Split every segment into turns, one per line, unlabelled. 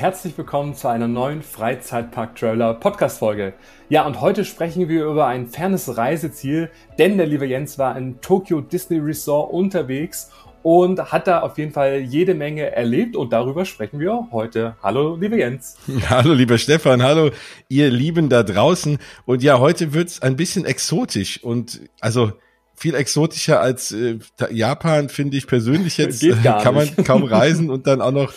Herzlich willkommen zu einer neuen Freizeitpark-Trailer Podcast-Folge. Ja, und heute sprechen wir über ein fernes Reiseziel, denn der liebe Jens war in Tokyo Disney Resort unterwegs und hat da auf jeden Fall jede Menge erlebt und darüber sprechen wir heute. Hallo, lieber Jens.
Hallo, lieber Stefan. Hallo, ihr Lieben da draußen. Und ja, heute wird's ein bisschen exotisch und also viel exotischer als äh, Japan, finde ich persönlich jetzt. Kann man kaum reisen und dann auch noch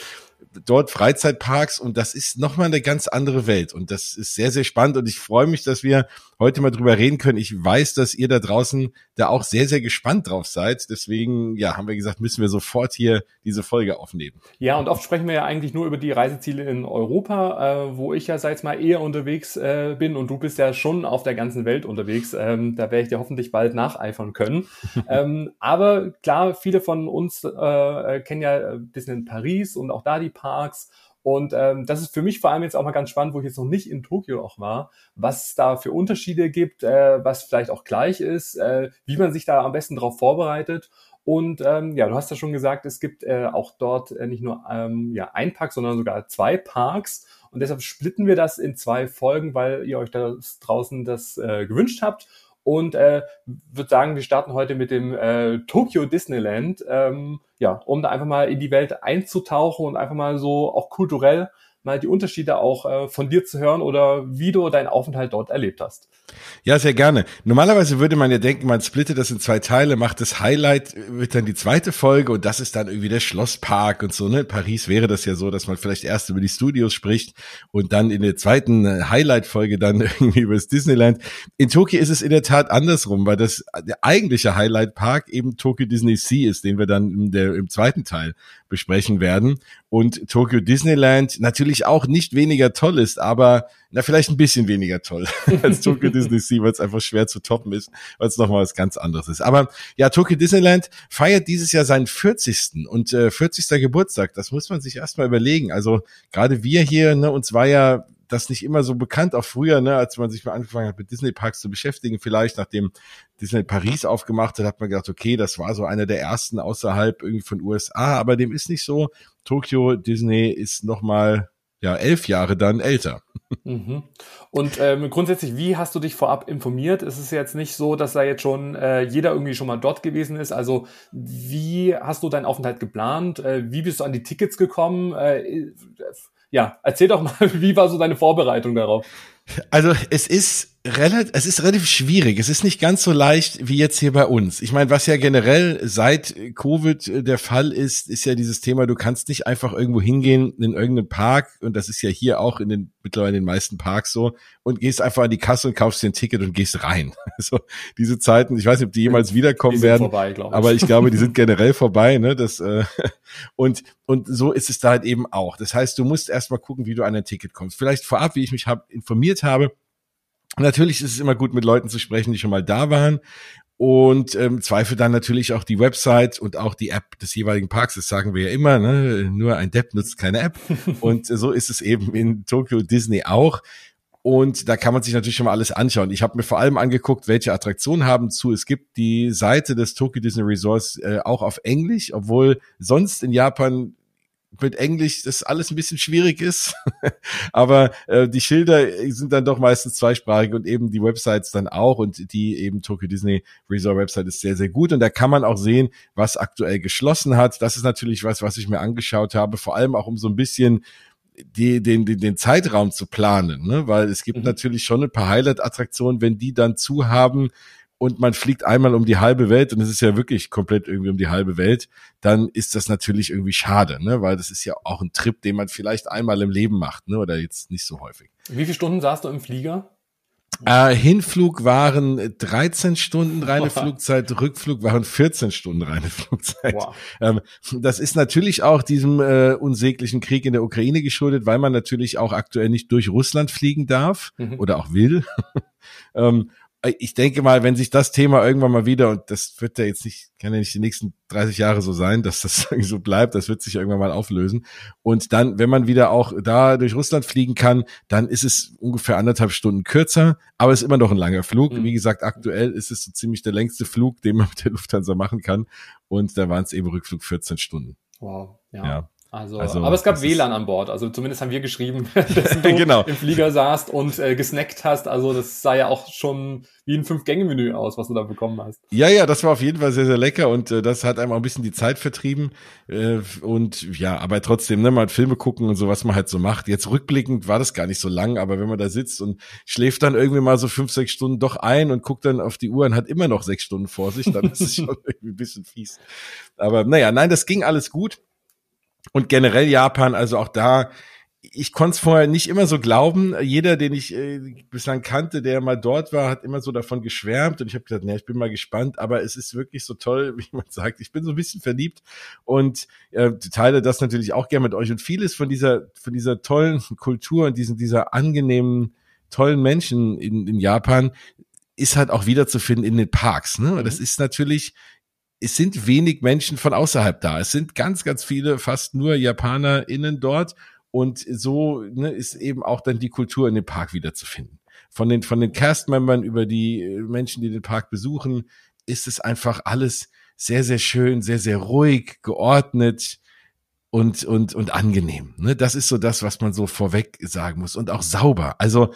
dort Freizeitparks und das ist nochmal eine ganz andere Welt und das ist sehr, sehr spannend und ich freue mich, dass wir heute mal drüber reden können. Ich weiß, dass ihr da draußen da auch sehr, sehr gespannt drauf seid. Deswegen, ja, haben wir gesagt, müssen wir sofort hier diese Folge aufnehmen.
Ja, und oft sprechen wir ja eigentlich nur über die Reiseziele in Europa, äh, wo ich ja seit mal eher unterwegs äh, bin und du bist ja schon auf der ganzen Welt unterwegs. Ähm, da werde ich dir hoffentlich bald nacheifern können. ähm, aber klar, viele von uns äh, kennen ja Disney in Paris und auch da die Parks. Und ähm, das ist für mich vor allem jetzt auch mal ganz spannend, wo ich jetzt noch nicht in Tokio auch war, was es da für Unterschiede gibt, äh, was vielleicht auch gleich ist, äh, wie man sich da am besten darauf vorbereitet. Und ähm, ja, du hast ja schon gesagt, es gibt äh, auch dort äh, nicht nur ähm, ja, ein Park, sondern sogar zwei Parks. Und deshalb splitten wir das in zwei Folgen, weil ihr euch da draußen das äh, gewünscht habt. Und äh, würde sagen, wir starten heute mit dem äh, Tokyo Disneyland. Ähm, ja, um da einfach mal in die Welt einzutauchen und einfach mal so auch kulturell mal die Unterschiede auch äh, von dir zu hören oder wie du deinen Aufenthalt dort erlebt hast.
Ja, sehr gerne. Normalerweise würde man ja denken, man splittet das in zwei Teile, macht das Highlight, wird dann die zweite Folge und das ist dann irgendwie der Schlosspark und so, ne? Paris wäre das ja so, dass man vielleicht erst über die Studios spricht und dann in der zweiten äh, Highlight-Folge dann irgendwie über das Disneyland. In Tokio ist es in der Tat andersrum, weil das der eigentliche Highlight-Park eben Tokyo Disney Sea ist, den wir dann in der, im zweiten Teil besprechen werden. Und Tokyo Disneyland natürlich auch nicht weniger toll ist, aber na, vielleicht ein bisschen weniger toll als Tokyo Disney Sea, weil es einfach schwer zu toppen ist, weil es nochmal was ganz anderes ist. Aber ja, Tokyo Disneyland feiert dieses Jahr seinen 40. und äh, 40. Geburtstag. Das muss man sich erstmal überlegen. Also gerade wir hier, ne, uns war ja das nicht immer so bekannt, auch früher, ne, als man sich mal angefangen hat, mit Disney-Parks zu beschäftigen, vielleicht nachdem Disney Paris aufgemacht hat, hat man gedacht, okay, das war so einer der ersten außerhalb irgendwie von USA, aber dem ist nicht so. Tokyo Disney ist nochmal ja, elf Jahre dann älter.
Mhm. Und ähm, grundsätzlich, wie hast du dich vorab informiert? Es ist jetzt nicht so, dass da jetzt schon äh, jeder irgendwie schon mal dort gewesen ist. Also wie hast du deinen Aufenthalt geplant? Äh, wie bist du an die Tickets gekommen? Äh, ja, erzähl doch mal, wie war so deine Vorbereitung darauf?
Also es ist relativ, es ist relativ schwierig. Es ist nicht ganz so leicht wie jetzt hier bei uns. Ich meine, was ja generell seit Covid der Fall ist, ist ja dieses Thema, du kannst nicht einfach irgendwo hingehen in irgendeinen Park, und das ist ja hier auch in den, mittlerweile in den meisten Parks so, und gehst einfach an die Kasse und kaufst dir ein Ticket und gehst rein. Also diese Zeiten, ich weiß nicht, ob die jemals wiederkommen die werden, vorbei, ich. aber ich glaube, die sind generell vorbei, ne? Das, äh, und, und so ist es da halt eben auch. Das heißt, du musst erstmal gucken, wie du an ein Ticket kommst. Vielleicht vorab, wie ich mich hab informiert habe, Natürlich ist es immer gut, mit Leuten zu sprechen, die schon mal da waren. Und ähm, Zweifel dann natürlich auch die Website und auch die App des jeweiligen Parks. Das sagen wir ja immer, ne? nur ein Depp nutzt keine App. und so ist es eben in Tokyo Disney auch. Und da kann man sich natürlich schon mal alles anschauen. Ich habe mir vor allem angeguckt, welche Attraktionen haben zu. Es gibt die Seite des Tokyo Disney Resorts äh, auch auf Englisch, obwohl sonst in Japan mit Englisch das alles ein bisschen schwierig ist. Aber äh, die Schilder sind dann doch meistens zweisprachig und eben die Websites dann auch. Und die eben Tokyo Disney Resort Website ist sehr, sehr gut. Und da kann man auch sehen, was aktuell geschlossen hat. Das ist natürlich was, was ich mir angeschaut habe, vor allem auch um so ein bisschen die, den, den, den Zeitraum zu planen, ne? weil es gibt mhm. natürlich schon ein paar Highlight-Attraktionen, wenn die dann zu haben, und man fliegt einmal um die halbe Welt und es ist ja wirklich komplett irgendwie um die halbe Welt, dann ist das natürlich irgendwie schade, ne? weil das ist ja auch ein Trip, den man vielleicht einmal im Leben macht ne? oder jetzt nicht so häufig.
Wie viele Stunden saßt du im Flieger?
Äh, Hinflug waren 13 Stunden reine Flugzeit, Rückflug waren 14 Stunden reine Flugzeit. Wow. Ähm, das ist natürlich auch diesem äh, unsäglichen Krieg in der Ukraine geschuldet, weil man natürlich auch aktuell nicht durch Russland fliegen darf mhm. oder auch will. ähm, ich denke mal, wenn sich das Thema irgendwann mal wieder, und das wird ja jetzt nicht, kann ja nicht die nächsten 30 Jahre so sein, dass das irgendwie so bleibt, das wird sich irgendwann mal auflösen. Und dann, wenn man wieder auch da durch Russland fliegen kann, dann ist es ungefähr anderthalb Stunden kürzer, aber es ist immer noch ein langer Flug. Mhm. Wie gesagt, aktuell ist es so ziemlich der längste Flug, den man mit der Lufthansa machen kann. Und da waren es eben Rückflug 14 Stunden.
Wow, ja. ja. Also, also, aber es gab WLAN an Bord. Also zumindest haben wir geschrieben, dass du
genau.
im Flieger saßt und äh, gesnackt hast. Also das sah ja auch schon wie ein Fünf-Gänge-Menü aus, was du da bekommen hast.
Ja, ja, das war auf jeden Fall sehr, sehr lecker und äh, das hat einem auch ein bisschen die Zeit vertrieben. Äh, und ja, aber trotzdem, ne, mal Filme gucken und so, was man halt so macht. Jetzt rückblickend war das gar nicht so lang, aber wenn man da sitzt und schläft dann irgendwie mal so fünf, sechs Stunden doch ein und guckt dann auf die Uhr und hat immer noch sechs Stunden vor sich, dann ist es schon irgendwie ein bisschen fies. Aber naja, nein, das ging alles gut. Und generell Japan, also auch da, ich konnte es vorher nicht immer so glauben. Jeder, den ich äh, bislang kannte, der mal dort war, hat immer so davon geschwärmt und ich habe gesagt, ne, ich bin mal gespannt, aber es ist wirklich so toll, wie man sagt. Ich bin so ein bisschen verliebt und äh, teile das natürlich auch gerne mit euch und vieles von dieser von dieser tollen Kultur und diesen dieser angenehmen tollen Menschen in, in Japan ist halt auch wiederzufinden in den Parks. Ne? Und das mhm. ist natürlich es sind wenig Menschen von außerhalb da. Es sind ganz, ganz viele, fast nur JapanerInnen dort. Und so ne, ist eben auch dann die Kultur in dem Park wiederzufinden. Von den, von den Cast-Membern über die äh, Menschen, die den Park besuchen, ist es einfach alles sehr, sehr schön, sehr, sehr ruhig, geordnet und, und, und angenehm. Ne? Das ist so das, was man so vorweg sagen muss. Und auch sauber. Also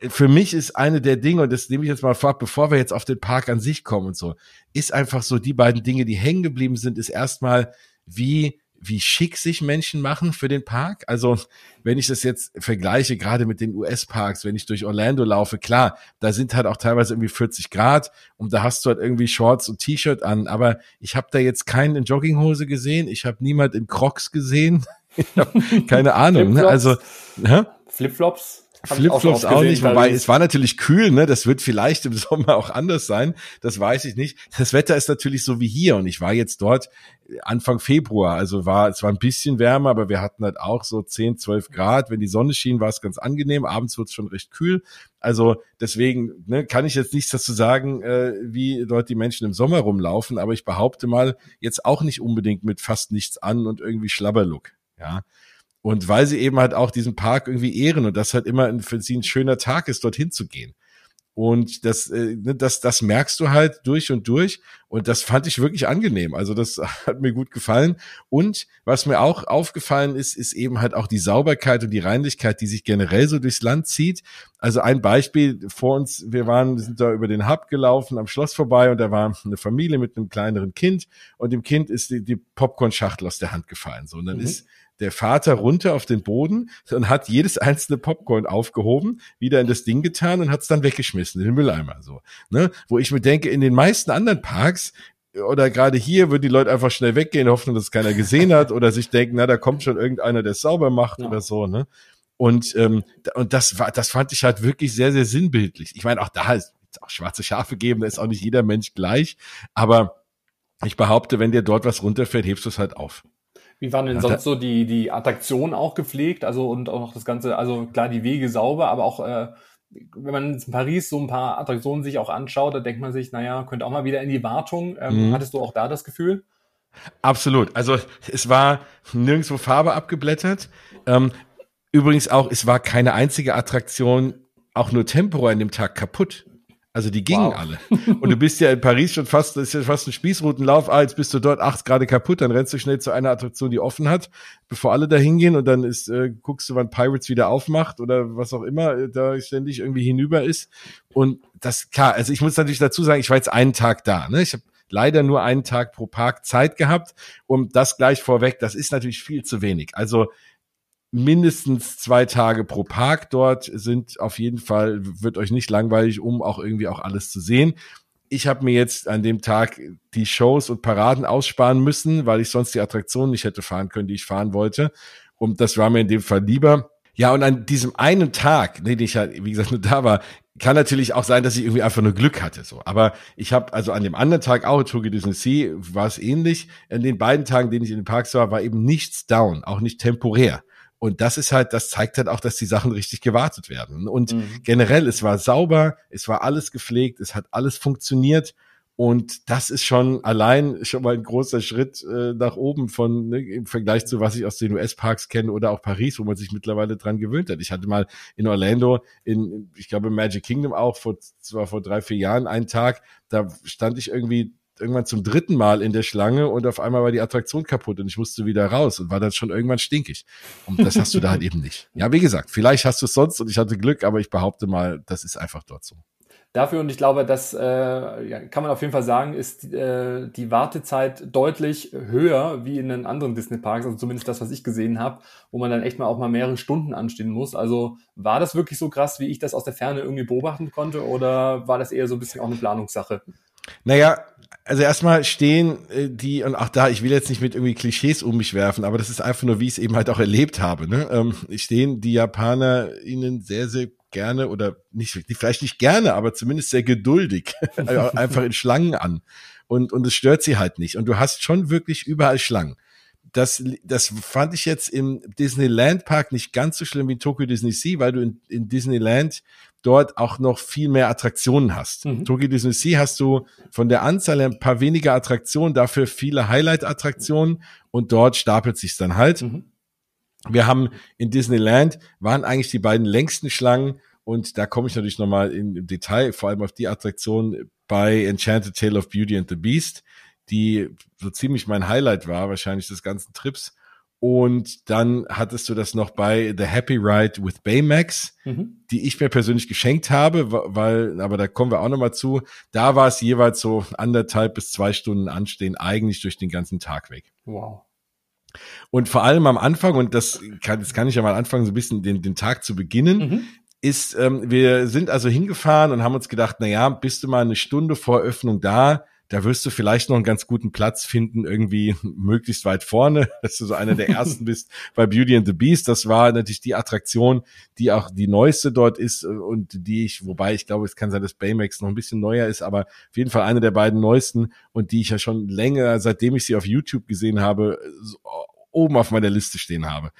für mich ist eine der Dinge, und das nehme ich jetzt mal vor, bevor wir jetzt auf den Park an sich kommen und so, ist einfach so, die beiden Dinge, die hängen geblieben sind, ist erstmal, wie, wie schick sich Menschen machen für den Park. Also, wenn ich das jetzt vergleiche, gerade mit den US-Parks, wenn ich durch Orlando laufe, klar, da sind halt auch teilweise irgendwie 40 Grad und da hast du halt irgendwie Shorts und T-Shirt an, aber ich habe da jetzt keinen in Jogginghose gesehen, ich habe niemand in Crocs gesehen, keine Ahnung, ne? Also,
hä? Flipflops
Flipflops auch, auch, nicht, wobei es war natürlich kühl, ne? Das wird vielleicht im Sommer auch anders sein. Das weiß ich nicht. Das Wetter ist natürlich so wie hier und ich war jetzt dort Anfang Februar, also war es war ein bisschen wärmer, aber wir hatten halt auch so 10, 12 Grad. Wenn die Sonne schien, war es ganz angenehm. Abends wird es schon recht kühl. Also deswegen ne, kann ich jetzt nichts dazu sagen, äh, wie dort die Menschen im Sommer rumlaufen, aber ich behaupte mal jetzt auch nicht unbedingt mit fast nichts an und irgendwie Schlabberlook. Ja, und weil sie eben halt auch diesen Park irgendwie ehren und das halt immer für sie ein schöner Tag ist, dorthin zu gehen. Und das, äh, ne, das, das merkst du halt durch und durch. Und das fand ich wirklich angenehm. Also das hat mir gut gefallen. Und was mir auch aufgefallen ist, ist eben halt auch die Sauberkeit und die Reinlichkeit, die sich generell so durchs Land zieht. Also ein Beispiel vor uns, wir waren, wir sind da über den Hub gelaufen, am Schloss vorbei und da war eine Familie mit einem kleineren Kind und dem Kind ist die, die Popcorn-Schachtel aus der Hand gefallen. So, und dann mhm. ist der Vater runter auf den Boden und hat jedes einzelne Popcorn aufgehoben, wieder in das Ding getan und hat es dann weggeschmissen in den Mülleimer. So, ne? Wo ich mir denke, in den meisten anderen Parks oder gerade hier würden die Leute einfach schnell weggehen, hoffen, dass es keiner gesehen hat oder sich denken, na, da kommt schon irgendeiner, der es sauber macht ja. oder so, ne? Und, ähm, und das war, das fand ich halt wirklich sehr, sehr sinnbildlich. Ich meine, auch da ist auch schwarze Schafe geben, da ist auch nicht jeder Mensch gleich, aber ich behaupte, wenn dir dort was runterfällt, hebst du es halt auf.
Wie waren denn sonst so die, die Attraktionen auch gepflegt? Also und auch das Ganze, also klar, die Wege sauber, aber auch, äh, wenn man in Paris so ein paar Attraktionen sich auch anschaut, da denkt man sich, naja, könnte auch mal wieder in die Wartung. Ähm, mhm. Hattest du auch da das Gefühl?
Absolut. Also es war nirgendwo Farbe abgeblättert. Ähm, übrigens auch, es war keine einzige Attraktion auch nur temporär an dem Tag kaputt. Also die gingen wow. alle. Und du bist ja in Paris schon fast, das ist ja fast ein Spießrutenlauf. Ah, jetzt bist du dort acht Grad kaputt, dann rennst du schnell zu einer Attraktion, die offen hat, bevor alle da hingehen und dann ist, äh, guckst du, wann Pirates wieder aufmacht oder was auch immer äh, da ständig irgendwie hinüber ist. Und das, klar, also ich muss natürlich dazu sagen, ich war jetzt einen Tag da. Ne? Ich habe leider nur einen Tag pro Park Zeit gehabt. Und das gleich vorweg, das ist natürlich viel zu wenig. Also mindestens zwei Tage pro Park dort sind auf jeden Fall, wird euch nicht langweilig, um auch irgendwie auch alles zu sehen. Ich habe mir jetzt an dem Tag die Shows und Paraden aussparen müssen, weil ich sonst die Attraktionen nicht hätte fahren können, die ich fahren wollte. Und das war mir in dem Fall lieber. Ja, und an diesem einen Tag, den ich halt, wie gesagt, nur da war, kann natürlich auch sein, dass ich irgendwie einfach nur Glück hatte. So, aber ich habe also an dem anderen Tag auch Tour Disney Sea war es ähnlich. In den beiden Tagen, denen ich in den Parks war, war eben nichts down, auch nicht temporär. Und das ist halt, das zeigt halt auch, dass die Sachen richtig gewartet werden. Und mhm. generell, es war sauber, es war alles gepflegt, es hat alles funktioniert. Und das ist schon allein schon mal ein großer Schritt äh, nach oben von ne, im Vergleich zu was ich aus den US-Parks kenne oder auch Paris, wo man sich mittlerweile dran gewöhnt hat. Ich hatte mal in Orlando, in ich glaube Magic Kingdom auch vor zwar vor drei vier Jahren einen Tag, da stand ich irgendwie irgendwann zum dritten Mal in der Schlange und auf einmal war die Attraktion kaputt und ich musste wieder raus und war dann schon irgendwann stinkig. Und das hast du da halt eben nicht. Ja, wie gesagt, vielleicht hast du es sonst und ich hatte Glück, aber ich behaupte mal, das ist einfach dort so.
Dafür, und ich glaube, das äh, ja, kann man auf jeden Fall sagen, ist äh, die Wartezeit deutlich höher wie in den anderen Disney-Parks, also zumindest das, was ich gesehen habe, wo man dann echt mal auch mal mehrere Stunden anstehen muss. Also war das wirklich so krass, wie ich das aus der Ferne irgendwie beobachten konnte, oder war das eher so ein bisschen auch eine Planungssache?
Naja, also erstmal stehen äh, die, und auch da, ich will jetzt nicht mit irgendwie Klischees um mich werfen, aber das ist einfach nur, wie ich es eben halt auch erlebt habe. Ne? Ähm, stehen die Japaner ihnen sehr, sehr gerne oder nicht, vielleicht nicht gerne, aber zumindest sehr geduldig einfach in Schlangen an. Und, und es stört sie halt nicht. Und du hast schon wirklich überall Schlangen. Das, das fand ich jetzt im Disneyland Park nicht ganz so schlimm wie in Tokyo Disney Sea, weil du in, in Disneyland dort auch noch viel mehr Attraktionen hast. Mhm. Tokyo Disney Sea hast du von der Anzahl ein paar weniger Attraktionen, dafür viele Highlight-Attraktionen und dort stapelt sich's dann halt. Mhm. Wir haben in Disneyland waren eigentlich die beiden längsten Schlangen und da komme ich natürlich nochmal im Detail, vor allem auf die Attraktion bei Enchanted Tale of Beauty and the Beast, die so ziemlich mein Highlight war, wahrscheinlich des ganzen Trips. Und dann hattest du das noch bei The Happy Ride with Baymax, mhm. die ich mir persönlich geschenkt habe, weil, aber da kommen wir auch nochmal zu. Da war es jeweils so anderthalb bis zwei Stunden anstehen, eigentlich durch den ganzen Tag weg.
Wow.
Und vor allem am Anfang, und das kann, das kann ich ja mal anfangen, so ein bisschen den, den Tag zu beginnen, mhm. ist, ähm, wir sind also hingefahren und haben uns gedacht, na ja, bist du mal eine Stunde vor Öffnung da, da wirst du vielleicht noch einen ganz guten Platz finden, irgendwie möglichst weit vorne, dass du so einer der ersten bist bei Beauty and the Beast. Das war natürlich die Attraktion, die auch die neueste dort ist und die ich, wobei ich glaube, es kann sein, dass Baymax noch ein bisschen neuer ist, aber auf jeden Fall eine der beiden neuesten und die ich ja schon länger, seitdem ich sie auf YouTube gesehen habe, oben auf meiner Liste stehen habe.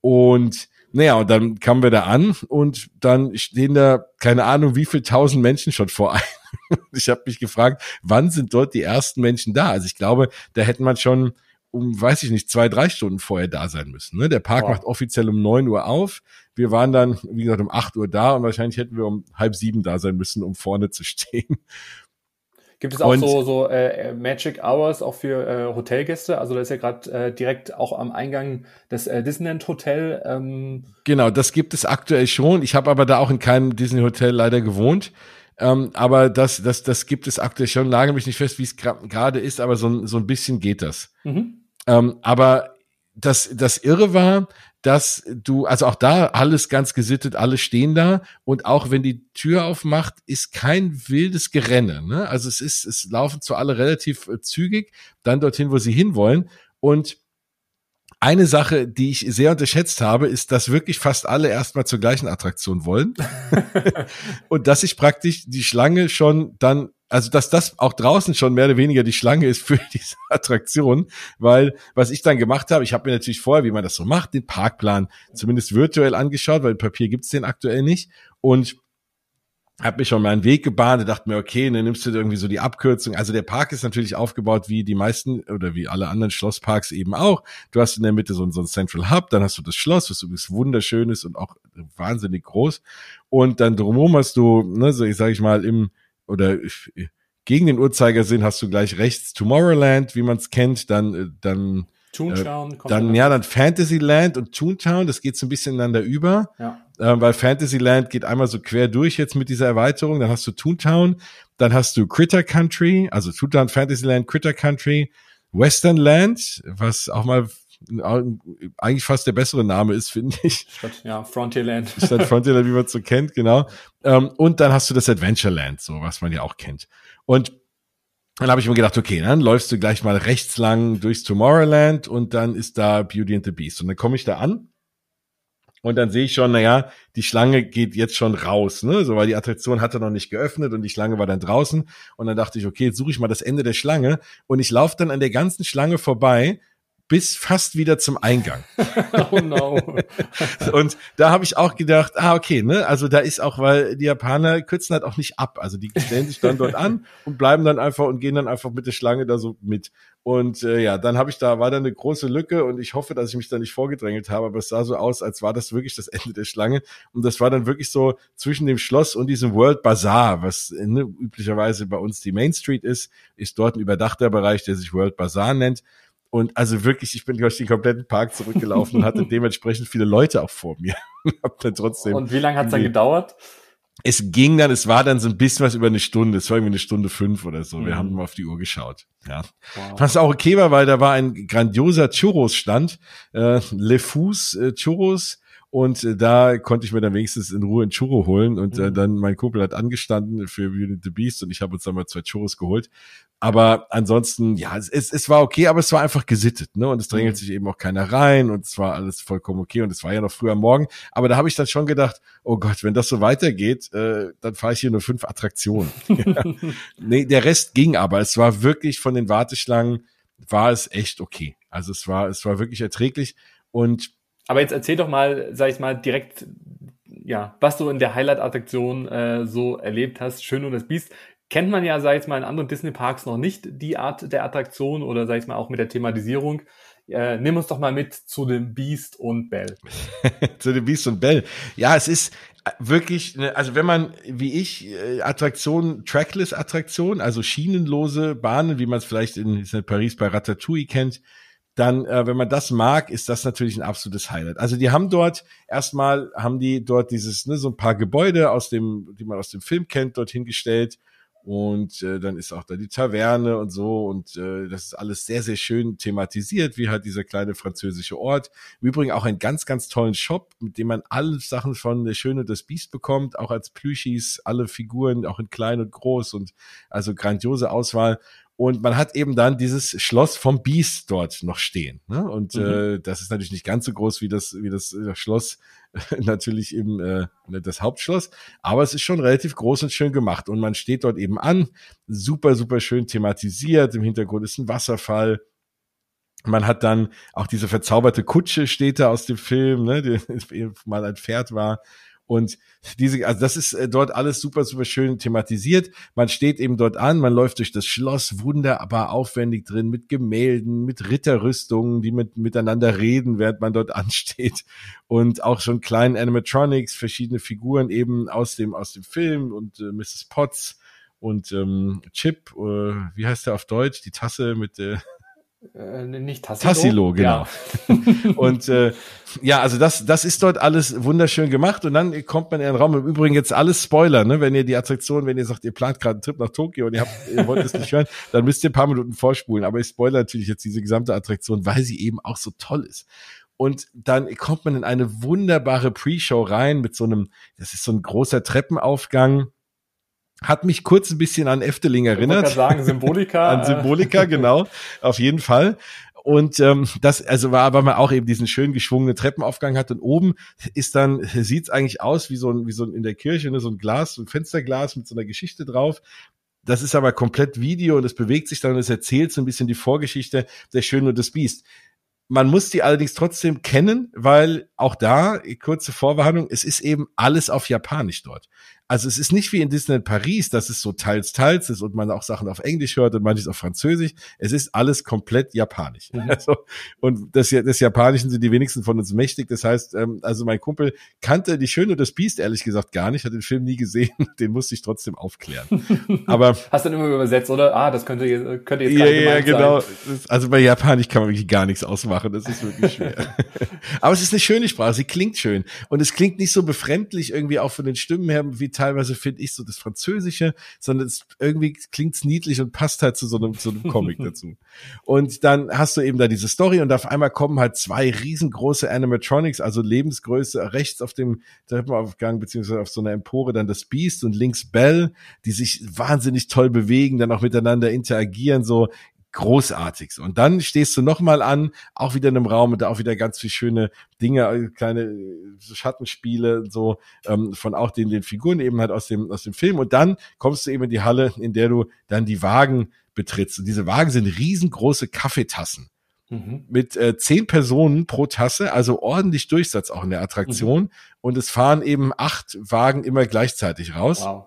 Und naja, und dann kamen wir da an und dann stehen da, keine Ahnung, wie viel tausend Menschen schon vor einem. Ich habe mich gefragt, wann sind dort die ersten Menschen da? Also ich glaube, da hätte man schon um, weiß ich nicht, zwei, drei Stunden vorher da sein müssen. Ne? Der Park wow. macht offiziell um neun Uhr auf. Wir waren dann, wie gesagt, um acht Uhr da und wahrscheinlich hätten wir um halb sieben da sein müssen, um vorne zu stehen.
Gibt es auch und, so, so äh, Magic Hours auch für äh, Hotelgäste? Also da ist ja gerade äh, direkt auch am Eingang des äh, Disneyland Hotel. Ähm
genau, das gibt es aktuell schon. Ich habe aber da auch in keinem Disney Hotel leider gewohnt. Ähm, aber das, das, das gibt es aktuell schon. Lage mich nicht fest, wie es gerade ist, aber so, so ein bisschen geht das. Mhm. Ähm, aber das, das Irre war, dass du, also auch da alles ganz gesittet, alle stehen da und auch wenn die Tür aufmacht, ist kein wildes Gerenne. Ne? Also es ist, es laufen zu alle relativ äh, zügig dann dorthin, wo sie hinwollen und eine Sache, die ich sehr unterschätzt habe, ist, dass wirklich fast alle erstmal zur gleichen Attraktion wollen. und dass ich praktisch die Schlange schon dann also dass das auch draußen schon mehr oder weniger die Schlange ist für diese Attraktion, weil was ich dann gemacht habe, ich habe mir natürlich vorher, wie man das so macht, den Parkplan zumindest virtuell angeschaut, weil Papier gibt's den aktuell nicht und habe mir schon meinen Weg gebahnt und dachte mir, okay, dann nimmst du irgendwie so die Abkürzung. Also der Park ist natürlich aufgebaut wie die meisten oder wie alle anderen Schlossparks eben auch. Du hast in der Mitte so, so ein Central Hub, dann hast du das Schloss, was übrigens wunderschön ist und auch wahnsinnig groß. Und dann drumherum hast du, ne, so ich sage ich mal, im oder gegen den Uhrzeigersinn hast du gleich rechts Tomorrowland, wie man es kennt, dann äh, dann Toontown äh, dann ja dann Fantasyland und Toontown, das geht so ein bisschen ineinander über, ja. Äh, weil Fantasyland geht einmal so quer durch jetzt mit dieser Erweiterung, dann hast du Toontown, dann hast du Critter Country, also Toontown, Fantasyland, Critter Country, Westernland, was auch mal eigentlich fast der bessere Name ist, finde ich.
Statt, ja, Frontierland.
Statt Frontierland, wie man es so kennt, genau. Ähm, und dann hast du das Adventureland, so was man ja auch kennt. Und dann habe ich mir gedacht, okay, dann läufst du gleich mal rechts lang durchs Tomorrowland und dann ist da Beauty and the Beast. Und dann komme ich da an und dann sehe ich schon, naja, die Schlange geht jetzt schon raus, ne? So, weil die Attraktion hatte noch nicht geöffnet und die Schlange war dann draußen. Und dann dachte ich, okay, jetzt suche ich mal das Ende der Schlange und ich laufe dann an der ganzen Schlange vorbei bis fast wieder zum Eingang. oh no. und da habe ich auch gedacht, ah, okay, ne, also da ist auch, weil die Japaner kürzen halt auch nicht ab. Also die stellen sich dann dort an und bleiben dann einfach und gehen dann einfach mit der Schlange da so mit. Und äh, ja, dann habe ich da, war da eine große Lücke und ich hoffe, dass ich mich da nicht vorgedrängelt habe, aber es sah so aus, als war das wirklich das Ende der Schlange. Und das war dann wirklich so zwischen dem Schloss und diesem World Bazaar, was ne, üblicherweise bei uns die Main Street ist, ist dort ein überdachter Bereich, der sich World Bazaar nennt. Und also wirklich, ich bin durch den kompletten Park zurückgelaufen und hatte dementsprechend viele Leute auch vor mir.
Hab dann trotzdem und wie lange hat's dann gedauert?
Es ging dann, es war dann so ein bisschen was über eine Stunde, es war irgendwie eine Stunde fünf oder so. Wir mhm. haben mal auf die Uhr geschaut. Ja. Wow. Was auch okay war, weil da war ein grandioser Churros-Stand, äh, Le Fous äh, Churros und äh, da konnte ich mir dann wenigstens in Ruhe ein Churro holen. Und äh, mhm. dann mein Kumpel hat angestanden für Beauty the Beast und ich habe uns dann mal zwei Churros geholt. Aber ansonsten, ja, es, es, es war okay, aber es war einfach gesittet, ne? Und es drängelt mhm. sich eben auch keiner rein und es war alles vollkommen okay und es war ja noch früh am Morgen. Aber da habe ich dann schon gedacht, oh Gott, wenn das so weitergeht, äh, dann fahre ich hier nur fünf Attraktionen. ja. Nee, der Rest ging aber. Es war wirklich von den Warteschlangen, war es echt okay. Also es war, es war wirklich erträglich. Und
aber jetzt erzähl doch mal, sag ich mal, direkt, ja, was du in der Highlight-Attraktion äh, so erlebt hast. Schön und das Biest. Kennt man ja, sag ich mal, in anderen Disney-Parks noch nicht die Art der Attraktion oder sag ich mal auch mit der Thematisierung. Äh, nimm uns doch mal mit zu dem Beast und Bell.
zu dem Beast und Bell. Ja, es ist äh, wirklich, ne, also wenn man, wie ich, äh, Attraktionen, Trackless-Attraktionen, also schienenlose Bahnen, wie man es vielleicht in, in Paris bei Ratatouille kennt, dann, äh, wenn man das mag, ist das natürlich ein absolutes Highlight. Also die haben dort erstmal haben die dort dieses ne, so ein paar Gebäude aus dem, die man aus dem Film kennt, dorthin gestellt und äh, dann ist auch da die Taverne und so und äh, das ist alles sehr sehr schön thematisiert, wie halt dieser kleine französische Ort. Im Übrigen auch einen ganz ganz tollen Shop, mit dem man alle Sachen von der Schöne und das Biest bekommt, auch als Plüschis, alle Figuren, auch in klein und groß und also grandiose Auswahl. Und man hat eben dann dieses Schloss vom Biest dort noch stehen. Ne? Und mhm. äh, das ist natürlich nicht ganz so groß wie das, wie das, das Schloss natürlich im äh, das Hauptschloss, aber es ist schon relativ groß und schön gemacht. Und man steht dort eben an, super, super schön thematisiert. Im Hintergrund ist ein Wasserfall. Man hat dann auch diese verzauberte Kutsche steht da aus dem Film, ne, die mal ein Pferd war. Und diese, also das ist äh, dort alles super, super schön thematisiert. Man steht eben dort an, man läuft durch das Schloss, wunderbar aufwendig drin, mit Gemälden, mit Ritterrüstungen, die mit, miteinander reden, während man dort ansteht. Und auch schon kleinen Animatronics, verschiedene Figuren eben aus dem, aus dem Film und äh, Mrs. Potts und ähm, Chip, äh, wie heißt der auf Deutsch? Die Tasse mit äh,
äh, nicht Tassilo.
Tassilo, genau. Ja. und äh, ja, also das, das ist dort alles wunderschön gemacht und dann kommt man in den Raum. Im Übrigen jetzt alles Spoiler, ne? Wenn ihr die Attraktion, wenn ihr sagt, ihr plant gerade einen Trip nach Tokio und ihr, habt, ihr wollt es nicht hören, dann müsst ihr ein paar Minuten vorspulen. Aber ich spoilere natürlich jetzt diese gesamte Attraktion, weil sie eben auch so toll ist. Und dann kommt man in eine wunderbare Pre-Show rein mit so einem, das ist so ein großer Treppenaufgang hat mich kurz ein bisschen an Efteling erinnert. Ich
sagen, Symbolika.
an Symbolika, genau, auf jeden Fall. Und ähm, das also war, weil man auch eben diesen schön geschwungenen Treppenaufgang hat und oben ist dann sieht's eigentlich aus wie so ein wie so ein in der Kirche ne, so ein Glas, so ein Fensterglas mit so einer Geschichte drauf. Das ist aber komplett Video und es bewegt sich dann und es erzählt so ein bisschen die Vorgeschichte der Schöne und des Biest. Man muss die allerdings trotzdem kennen, weil auch da, kurze Vorwarnung, es ist eben alles auf Japanisch dort. Also es ist nicht wie in Disneyland Paris, dass es so teils, teils ist und man auch Sachen auf Englisch hört und manches auf Französisch. Es ist alles komplett japanisch. Mhm. Also, und das, des Japanischen sind die wenigsten von uns mächtig. Das heißt, ähm, also mein Kumpel kannte die Schöne und das Biest ehrlich gesagt gar nicht, hat den Film nie gesehen. Den musste ich trotzdem aufklären.
Aber hast du dann immer übersetzt, oder? Ah, das könnte jetzt, könnte jetzt
ja, ja, genau. Sein. Also bei Japanisch kann man wirklich gar nichts ausmachen. Das ist wirklich schwer. Aber es ist eine schöne Sprache. Sie klingt schön und es klingt nicht so befremdlich irgendwie auch von den Stimmen her wie teilweise finde ich so das Französische, sondern es irgendwie klingt's niedlich und passt halt zu so einem, zu einem Comic dazu. Und dann hast du eben da diese Story und auf einmal kommen halt zwei riesengroße Animatronics, also Lebensgröße rechts auf dem Treppenaufgang beziehungsweise auf so einer Empore dann das Beast und links Bell, die sich wahnsinnig toll bewegen, dann auch miteinander interagieren, so großartig. Und dann stehst du nochmal an, auch wieder in einem Raum und da auch wieder ganz viel schöne Dinge, äh, kleine äh, Schattenspiele, so ähm, von auch den, den Figuren eben halt aus dem, aus dem Film. Und dann kommst du eben in die Halle, in der du dann die Wagen betrittst. Und diese Wagen sind riesengroße Kaffeetassen. mhm. mit äh, zehn Personen pro Tasse, also ordentlich Durchsatz auch in der Attraktion. Mhm. Und es fahren eben acht Wagen immer gleichzeitig raus. Wow.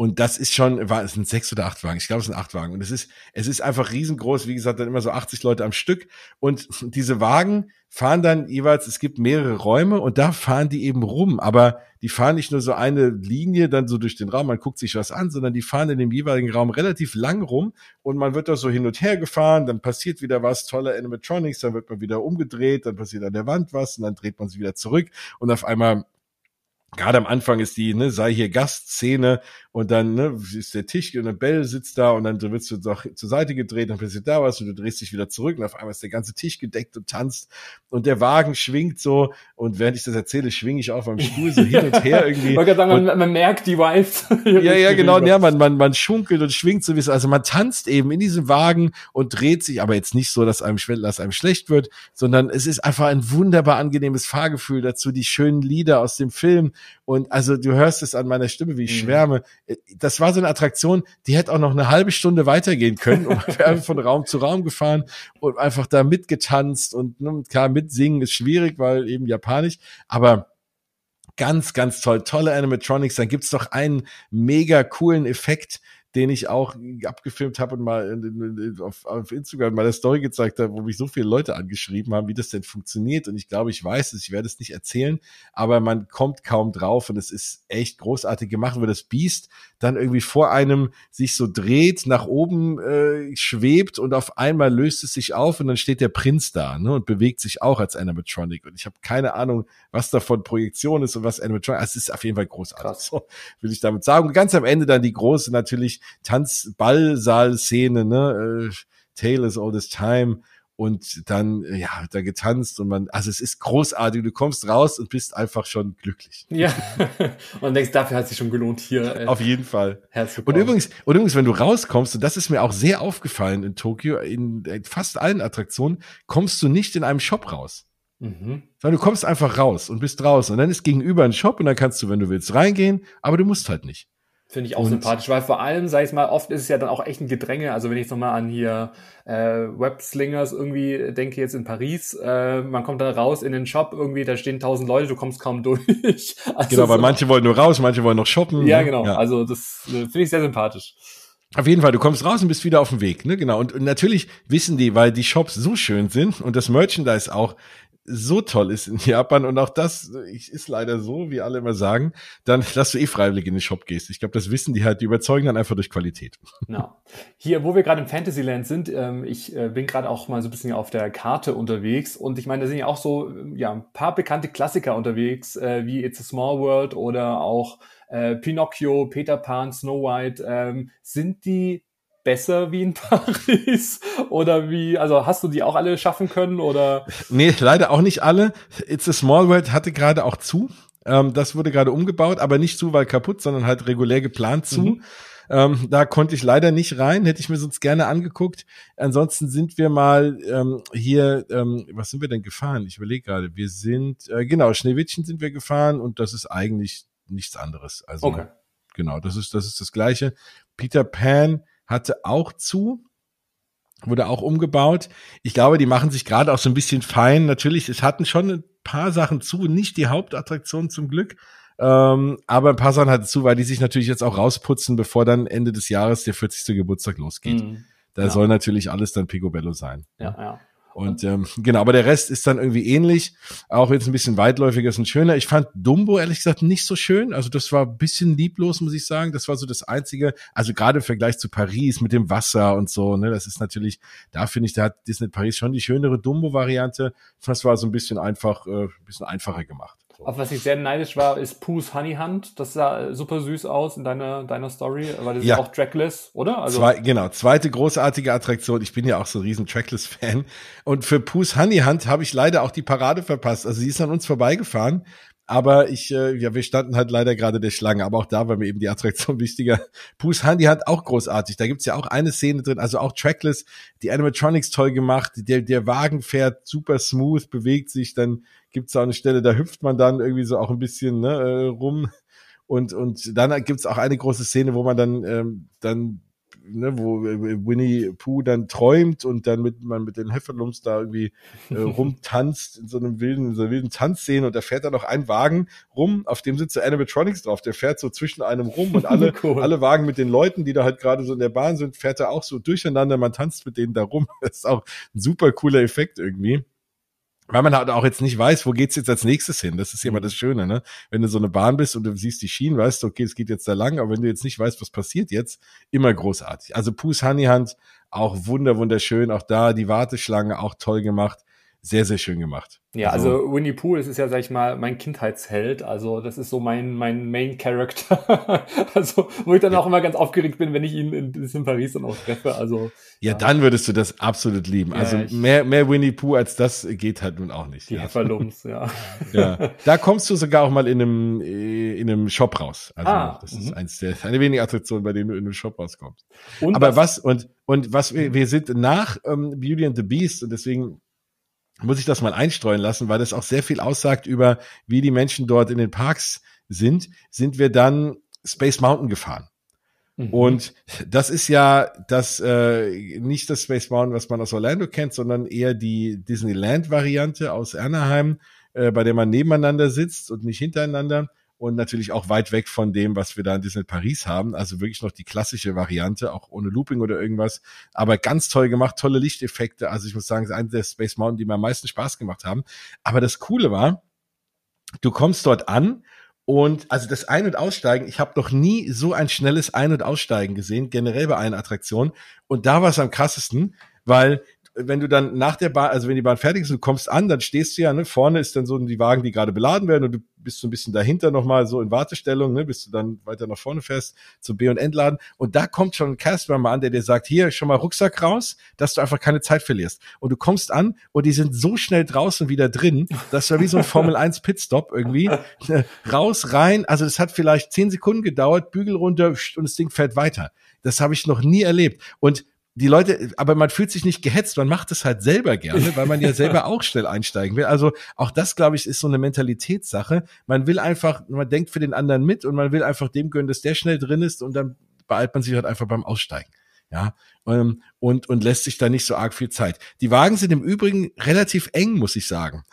Und das ist schon, war, es sind sechs oder acht Wagen. Ich glaube, es sind acht Wagen. Und es ist, es ist einfach riesengroß. Wie gesagt, dann immer so 80 Leute am Stück. Und diese Wagen fahren dann jeweils, es gibt mehrere Räume und da fahren die eben rum. Aber die fahren nicht nur so eine Linie dann so durch den Raum, man guckt sich was an, sondern die fahren in dem jeweiligen Raum relativ lang rum und man wird da so hin und her gefahren, dann passiert wieder was, tolle Animatronics, dann wird man wieder umgedreht, dann passiert an der Wand was und dann dreht man sich wieder zurück und auf einmal Gerade am Anfang ist die, ne, sei hier Gastszene und dann ne, ist der Tisch und eine Bell sitzt da und dann wirst du doch zur Seite gedreht, dann passiert da was und du drehst dich wieder zurück und auf einmal ist der ganze Tisch gedeckt und tanzt und der Wagen schwingt so und während ich das erzähle, schwinge ich auf am Stuhl so hin und her irgendwie.
Man, sagen, man, man, merkt die Vibes.
ja, ja, genau, ja, man, man, man schunkelt und schwingt so wie es, also man tanzt eben in diesem Wagen und dreht sich, aber jetzt nicht so, dass einem, dass einem schlecht wird, sondern es ist einfach ein wunderbar angenehmes Fahrgefühl dazu, die schönen Lieder aus dem Film und also du hörst es an meiner Stimme, wie ich mhm. schwärme. Das war so eine Attraktion, die hätte auch noch eine halbe Stunde weitergehen können. Und wir haben von Raum zu Raum gefahren und einfach da mitgetanzt und ne, klar, mitsingen ist schwierig, weil eben japanisch. Aber ganz, ganz toll. Tolle Animatronics. Dann gibt's doch einen mega coolen Effekt, den ich auch abgefilmt habe und mal auf, auf Instagram mal der Story gezeigt habe, wo mich so viele Leute angeschrieben haben, wie das denn funktioniert. Und ich glaube, ich weiß es, ich werde es nicht erzählen, aber man kommt kaum drauf und es ist echt großartig gemacht, wo das Biest dann irgendwie vor einem sich so dreht, nach oben äh, schwebt und auf einmal löst es sich auf und dann steht der Prinz da ne, und bewegt sich auch als Animatronic. Und ich habe keine Ahnung, was davon Projektion ist und was Animatronic. Also es ist auf jeden Fall großartig. So will ich damit sagen. Und ganz am Ende dann die große natürlich Tanzballsaal-Szene, ne? Äh, Tale is all this time. Und dann ja da getanzt und man also es ist großartig. Du kommst raus und bist einfach schon glücklich.
Ja. Und denkst dafür hat sich schon gelohnt hier
äh, auf jeden Fall. Und übrigens und übrigens wenn du rauskommst und das ist mir auch sehr aufgefallen in Tokio in, in fast allen Attraktionen kommst du nicht in einem Shop raus. Mhm. sondern du kommst einfach raus und bist draußen. Und dann ist gegenüber ein Shop und dann kannst du wenn du willst reingehen aber du musst halt nicht
Finde ich auch und sympathisch, weil vor allem, sag ich mal, oft ist es ja dann auch echt ein Gedränge. Also wenn ich nochmal an hier äh, Webslingers irgendwie denke, jetzt in Paris, äh, man kommt dann raus in den Shop irgendwie, da stehen tausend Leute, du kommst kaum durch.
Also genau, weil so. manche wollen nur raus, manche wollen noch shoppen.
Ja, ne? genau. Ja. Also das äh, finde ich sehr sympathisch.
Auf jeden Fall, du kommst raus und bist wieder auf dem Weg, ne? Genau. Und, und natürlich wissen die, weil die Shops so schön sind und das Merchandise auch so toll ist in Japan und auch das ist leider so, wie alle immer sagen, dann dass du eh freiwillig in den Shop gehst. Ich glaube, das wissen die halt, die überzeugen dann einfach durch Qualität.
Genau. Hier, wo wir gerade im Fantasyland sind, ähm, ich äh, bin gerade auch mal so ein bisschen auf der Karte unterwegs und ich meine, da sind ja auch so ja ein paar bekannte Klassiker unterwegs, äh, wie It's a Small World oder auch äh, Pinocchio, Peter Pan, Snow White. Ähm, sind die besser wie in Paris? Oder wie, also hast du die auch alle schaffen können oder?
Nee, leider auch nicht alle. It's a Small World hatte gerade auch zu. Ähm, das wurde gerade umgebaut, aber nicht zu, weil kaputt, sondern halt regulär geplant zu. Mhm. Ähm, da konnte ich leider nicht rein, hätte ich mir sonst gerne angeguckt. Ansonsten sind wir mal ähm, hier, ähm, was sind wir denn gefahren? Ich überlege gerade, wir sind, äh, genau, Schneewittchen sind wir gefahren und das ist eigentlich nichts anderes. Also okay. genau, das ist, das ist das Gleiche. Peter Pan hatte auch zu, wurde auch umgebaut. Ich glaube, die machen sich gerade auch so ein bisschen fein. Natürlich, es hatten schon ein paar Sachen zu, nicht die Hauptattraktion zum Glück. Ähm, aber ein paar Sachen hatten zu, weil die sich natürlich jetzt auch rausputzen, bevor dann Ende des Jahres der 40. Geburtstag losgeht. Mhm. Da ja. soll natürlich alles dann Picobello sein.
Ja, ja.
Und ähm, genau, aber der Rest ist dann irgendwie ähnlich, auch jetzt ein bisschen weitläufiger ist und schöner. Ich fand Dumbo ehrlich gesagt nicht so schön. Also das war ein bisschen lieblos, muss ich sagen. Das war so das Einzige, also gerade im Vergleich zu Paris mit dem Wasser und so, ne, das ist natürlich, da finde ich, da hat Disney Paris schon die schönere Dumbo-Variante. Das war so ein bisschen einfach, äh, ein bisschen einfacher gemacht.
Auf was ich sehr neidisch war, ist Pooh's Honey Hunt. Das sah super süß aus in deiner, deiner Story, weil das ja. ist auch trackless, oder?
Also Zwei, genau, zweite großartige Attraktion. Ich bin ja auch so ein riesen Trackless-Fan. Und für Pooh's Honey Hunt habe ich leider auch die Parade verpasst. Also sie ist an uns vorbeigefahren. Aber ich, äh, ja, wir standen halt leider gerade der Schlange. Aber auch da war mir eben die Attraktion wichtiger. Pooh's Handy hat auch großartig. Da gibt's ja auch eine Szene drin, also auch Trackless, die Animatronics toll gemacht. Der, der Wagen fährt super smooth, bewegt sich. Dann gibt's auch eine Stelle, da hüpft man dann irgendwie so auch ein bisschen ne, äh, rum. Und, und dann gibt's auch eine große Szene, wo man dann, ähm, dann ne, wo Winnie Pooh dann träumt und dann mit man mit den Heffalumps da irgendwie äh, rumtanzt in so einem wilden, in so einer wilden Tanzszene und da fährt dann noch ein Wagen rum, auf dem sitzt der Animatronics drauf, der fährt so zwischen einem rum und alle, cool. alle Wagen mit den Leuten, die da halt gerade so in der Bahn sind, fährt er auch so durcheinander, man tanzt mit denen da rum. Das ist auch ein super cooler Effekt irgendwie weil man halt auch jetzt nicht weiß, wo geht's jetzt als nächstes hin. Das ist ja immer mhm. das Schöne, ne? Wenn du so eine Bahn bist und du siehst die Schienen, weißt du, okay, es geht jetzt da lang, aber wenn du jetzt nicht weißt, was passiert jetzt, immer großartig. Also Pus Honeyhand, auch wunder, wunderschön, auch da die Warteschlange, auch toll gemacht sehr, sehr schön gemacht.
Ja, also, also Winnie Pooh, das ist ja, sag ich mal, mein Kindheitsheld. Also das ist so mein, mein Main Character. also, wo ich dann ja. auch immer ganz aufgeregt bin, wenn ich ihn in, in Paris dann auch treffe. Also.
Ja, ja, dann würdest du das absolut lieben. Also ja, mehr, mehr Winnie Pooh als das geht halt nun auch nicht.
Die ja. Hefferlums, ja.
ja. Da kommst du sogar auch mal in einem, in einem Shop raus. Also ah, das ist mhm. eins der, eine wenige Attraktionen, bei denen du in einem Shop rauskommst. Und Aber was, was und, und was wir, wir sind nach ähm, Beauty and the Beast und deswegen muss ich das mal einstreuen lassen, weil das auch sehr viel aussagt über, wie die Menschen dort in den Parks sind, sind wir dann Space Mountain gefahren. Mhm. Und das ist ja das äh, nicht das Space Mountain, was man aus Orlando kennt, sondern eher die Disneyland-Variante aus Anaheim, äh, bei der man nebeneinander sitzt und nicht hintereinander und natürlich auch weit weg von dem, was wir da in Disney Paris haben. Also wirklich noch die klassische Variante, auch ohne Looping oder irgendwas. Aber ganz toll gemacht, tolle Lichteffekte. Also ich muss sagen, es ist eine der Space Mountain, die mir am meisten Spaß gemacht haben. Aber das Coole war, du kommst dort an und also das Ein- und Aussteigen, ich habe noch nie so ein schnelles Ein- und Aussteigen gesehen, generell bei einer Attraktion. Und da war es am krassesten, weil wenn du dann nach der Bahn, also wenn die Bahn fertig ist du kommst an, dann stehst du ja, ne, vorne ist dann so die Wagen, die gerade beladen werden und du bist so ein bisschen dahinter nochmal so in Wartestellung, ne, bis du dann weiter nach vorne fährst zum B- und Entladen und da kommt schon ein Castmember an, der dir sagt, hier, schon mal Rucksack raus, dass du einfach keine Zeit verlierst. Und du kommst an und die sind so schnell draußen wieder drin, das war wie so ein Formel 1 Pitstop irgendwie, raus, rein, also das hat vielleicht zehn Sekunden gedauert, Bügel runter und das Ding fährt weiter. Das habe ich noch nie erlebt. Und die Leute, aber man fühlt sich nicht gehetzt, man macht es halt selber gerne, weil man ja selber auch schnell einsteigen will. Also auch das, glaube ich, ist so eine Mentalitätssache. Man will einfach, man denkt für den anderen mit und man will einfach dem gönnen, dass der schnell drin ist und dann beeilt man sich halt einfach beim Aussteigen. Ja, ähm, und, und lässt sich da nicht so arg viel Zeit. Die Wagen sind im Übrigen relativ eng, muss ich sagen.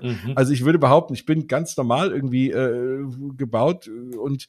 Mhm. Also ich würde behaupten, ich bin ganz normal irgendwie äh, gebaut und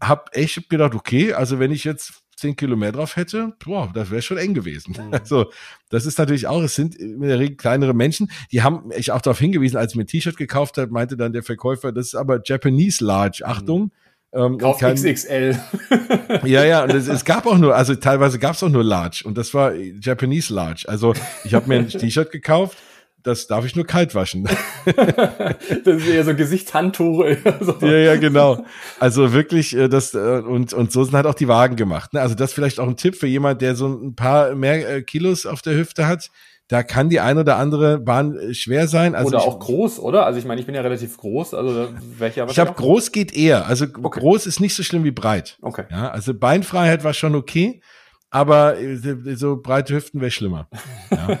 hab echt gedacht, okay, also wenn ich jetzt zehn Kilo mehr drauf hätte, boah, das wäre schon eng gewesen. Mhm. Also, das ist natürlich auch, es sind in der Regel kleinere Menschen, die haben ich auch darauf hingewiesen, als ich mir ein T-Shirt gekauft habe, meinte dann der Verkäufer, das ist aber Japanese Large, mhm. Achtung. Mhm.
Ähm, Kauf kann, XXL.
ja, ja, und es, es gab auch nur, also teilweise gab es auch nur Large und das war Japanese Large. Also ich habe mir ein T-Shirt gekauft, das darf ich nur kalt waschen.
das ist eher so Gesichtshandtuch.
so. Ja, ja, genau. Also wirklich, äh, das äh, und und so sind halt auch die Wagen gemacht. Ne? Also das ist vielleicht auch ein Tipp für jemand, der so ein paar mehr äh, Kilos auf der Hüfte hat. Da kann die ein oder andere Bahn schwer sein.
Also oder ich, auch groß, oder? Also ich meine, ich bin ja relativ groß, also welcher.
Ich habe groß geht eher. Also okay. groß ist nicht so schlimm wie breit.
Okay.
Ja, also Beinfreiheit war schon okay aber äh, so breite Hüften wäre schlimmer. Ja.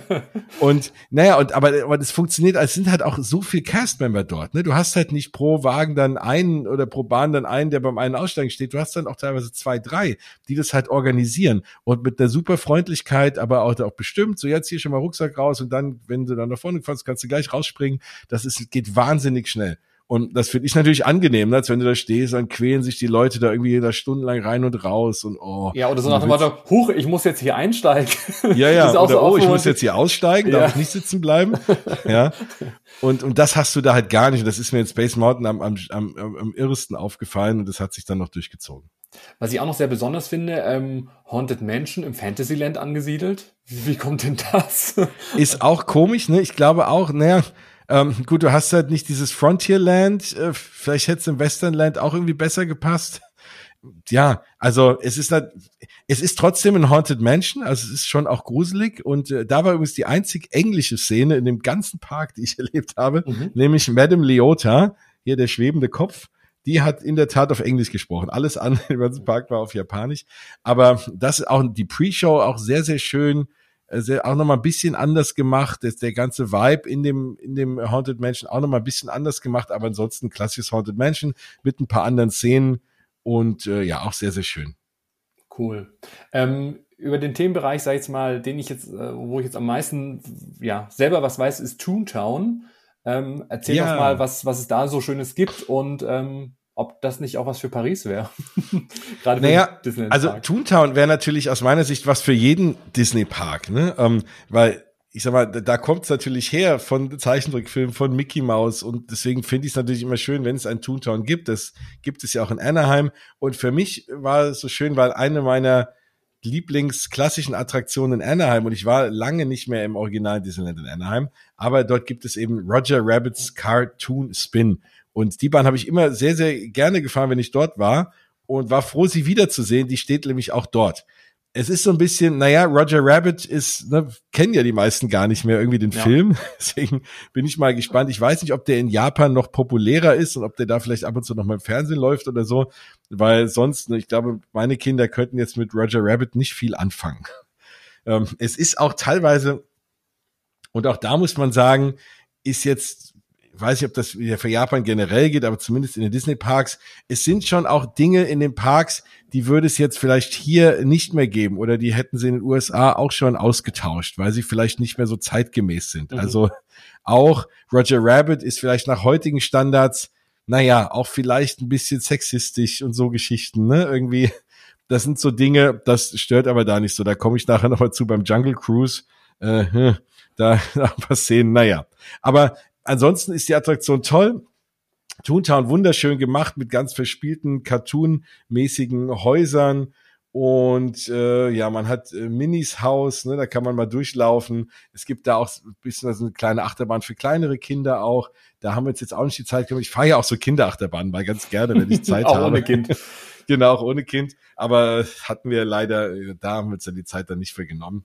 und naja, und aber, aber das funktioniert, es sind halt auch so viel Castmember dort. Ne? Du hast halt nicht pro Wagen dann einen oder pro Bahn dann einen, der beim einen Aussteigen steht. Du hast dann auch teilweise zwei, drei, die das halt organisieren und mit einer super Freundlichkeit, aber auch, auch bestimmt. So jetzt hier schon mal Rucksack raus und dann, wenn du dann nach vorne fährst, kannst du gleich rausspringen. Das ist geht wahnsinnig schnell. Und das finde ich natürlich angenehm, ne? als wenn du da stehst, dann quälen sich die Leute da irgendwie da stundenlang rein und raus und oh.
Ja, oder so nach dem Motto, huch, ich muss jetzt hier einsteigen.
Ja, ja, oder so oh, ich muss jetzt hier aussteigen, ja. darf ich nicht sitzen bleiben. ja. Und, und das hast du da halt gar nicht. Und das ist mir in Space Mountain am, am, am, am irresten aufgefallen und das hat sich dann noch durchgezogen.
Was ich auch noch sehr besonders finde, ähm, Haunted Mansion im Fantasyland angesiedelt. Wie, wie kommt denn das?
ist auch komisch, ne? Ich glaube auch, naja, ähm, gut, du hast halt nicht dieses Frontierland, äh, vielleicht hätte es im Westernland auch irgendwie besser gepasst. Ja, also es ist halt, es ist trotzdem ein Haunted Mansion, also es ist schon auch gruselig und äh, da war übrigens die einzig englische Szene in dem ganzen Park, die ich erlebt habe, mhm. nämlich Madame Leota, hier der schwebende Kopf, die hat in der Tat auf Englisch gesprochen. Alles andere im ganzen Park war auf Japanisch. Aber das ist auch die Pre-Show auch sehr, sehr schön auch nochmal ein bisschen anders gemacht. Das, der ganze Vibe in dem, in dem Haunted Mansion auch nochmal ein bisschen anders gemacht, aber ansonsten klassisches Haunted Mansion mit ein paar anderen Szenen und äh, ja, auch sehr, sehr schön.
Cool. Ähm, über den Themenbereich, sag ich jetzt mal, den ich jetzt, äh, wo ich jetzt am meisten ja selber was weiß, ist Toontown. Ähm, erzähl ja. doch mal, was, was es da so Schönes gibt und ähm, ob das nicht auch was für Paris wäre.
Gerade naja, also Toontown wäre natürlich aus meiner Sicht was für jeden Disney-Park, ne? Ähm, weil ich sag mal, da, da kommt es natürlich her von Zeichentrickfilmen, von Mickey Mouse und deswegen finde ich es natürlich immer schön, wenn es ein Toontown gibt. Das gibt es ja auch in Anaheim. Und für mich war es so schön, weil eine meiner Lieblingsklassischen Attraktionen in Anaheim und ich war lange nicht mehr im Original Disneyland in Anaheim, aber dort gibt es eben Roger Rabbits Cartoon Spin und die Bahn habe ich immer sehr, sehr gerne gefahren, wenn ich dort war und war froh, sie wiederzusehen. Die steht nämlich auch dort. Es ist so ein bisschen, naja, Roger Rabbit ist, ne, kennen ja die meisten gar nicht mehr irgendwie den ja. Film. Deswegen bin ich mal gespannt. Ich weiß nicht, ob der in Japan noch populärer ist und ob der da vielleicht ab und zu noch mal im Fernsehen läuft oder so, weil sonst, ne, ich glaube, meine Kinder könnten jetzt mit Roger Rabbit nicht viel anfangen. Ähm, es ist auch teilweise, und auch da muss man sagen, ist jetzt weiß nicht, ob das für Japan generell geht, aber zumindest in den Disney-Parks, es sind schon auch Dinge in den Parks, die würde es jetzt vielleicht hier nicht mehr geben oder die hätten sie in den USA auch schon ausgetauscht, weil sie vielleicht nicht mehr so zeitgemäß sind. Mhm. Also auch Roger Rabbit ist vielleicht nach heutigen Standards, naja, auch vielleicht ein bisschen sexistisch und so Geschichten, ne? Irgendwie, das sind so Dinge, das stört aber da nicht so. Da komme ich nachher nochmal zu beim Jungle Cruise. Äh, hm, da, da was sehen, naja. Aber ansonsten ist die Attraktion toll. Toontown wunderschön gemacht mit ganz verspielten Cartoon-mäßigen Häusern. Und äh, ja, man hat äh, Minis Haus, ne, da kann man mal durchlaufen. Es gibt da auch ein bisschen also eine kleine Achterbahn für kleinere Kinder auch. Da haben wir jetzt, jetzt auch nicht die Zeit gehabt. Ich fahre ja auch so Kinderachterbahnen, weil ganz gerne, wenn ich Zeit auch habe. Ohne Kind. genau, auch ohne Kind. Aber hatten wir leider, da haben wir uns dann die Zeit dann nicht für genommen.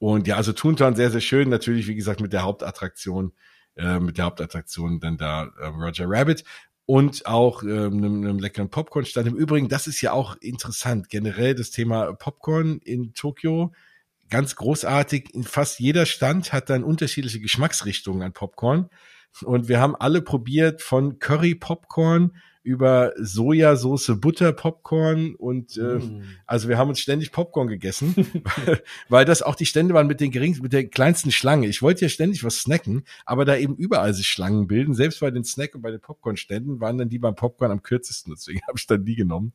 Und ja, also Toontown sehr, sehr schön. Natürlich, wie gesagt, mit der Hauptattraktion, äh, mit der Hauptattraktion dann da äh, Roger Rabbit und auch ähm, einem, einem leckeren Popcorn-Stand. Im Übrigen, das ist ja auch interessant, generell das Thema Popcorn in Tokio. Ganz großartig. In fast jeder Stand hat dann unterschiedliche Geschmacksrichtungen an Popcorn. Und wir haben alle probiert von Curry Popcorn über Sojasauce, Butter, Popcorn und äh, mm. also wir haben uns ständig Popcorn gegessen, weil, weil das auch die Stände waren mit den geringsten, mit der kleinsten Schlange. Ich wollte ja ständig was snacken, aber da eben überall sich Schlangen bilden, selbst bei den Snack- und bei den Popcorn-Ständen waren dann die beim Popcorn am kürzesten, deswegen habe ich dann die genommen.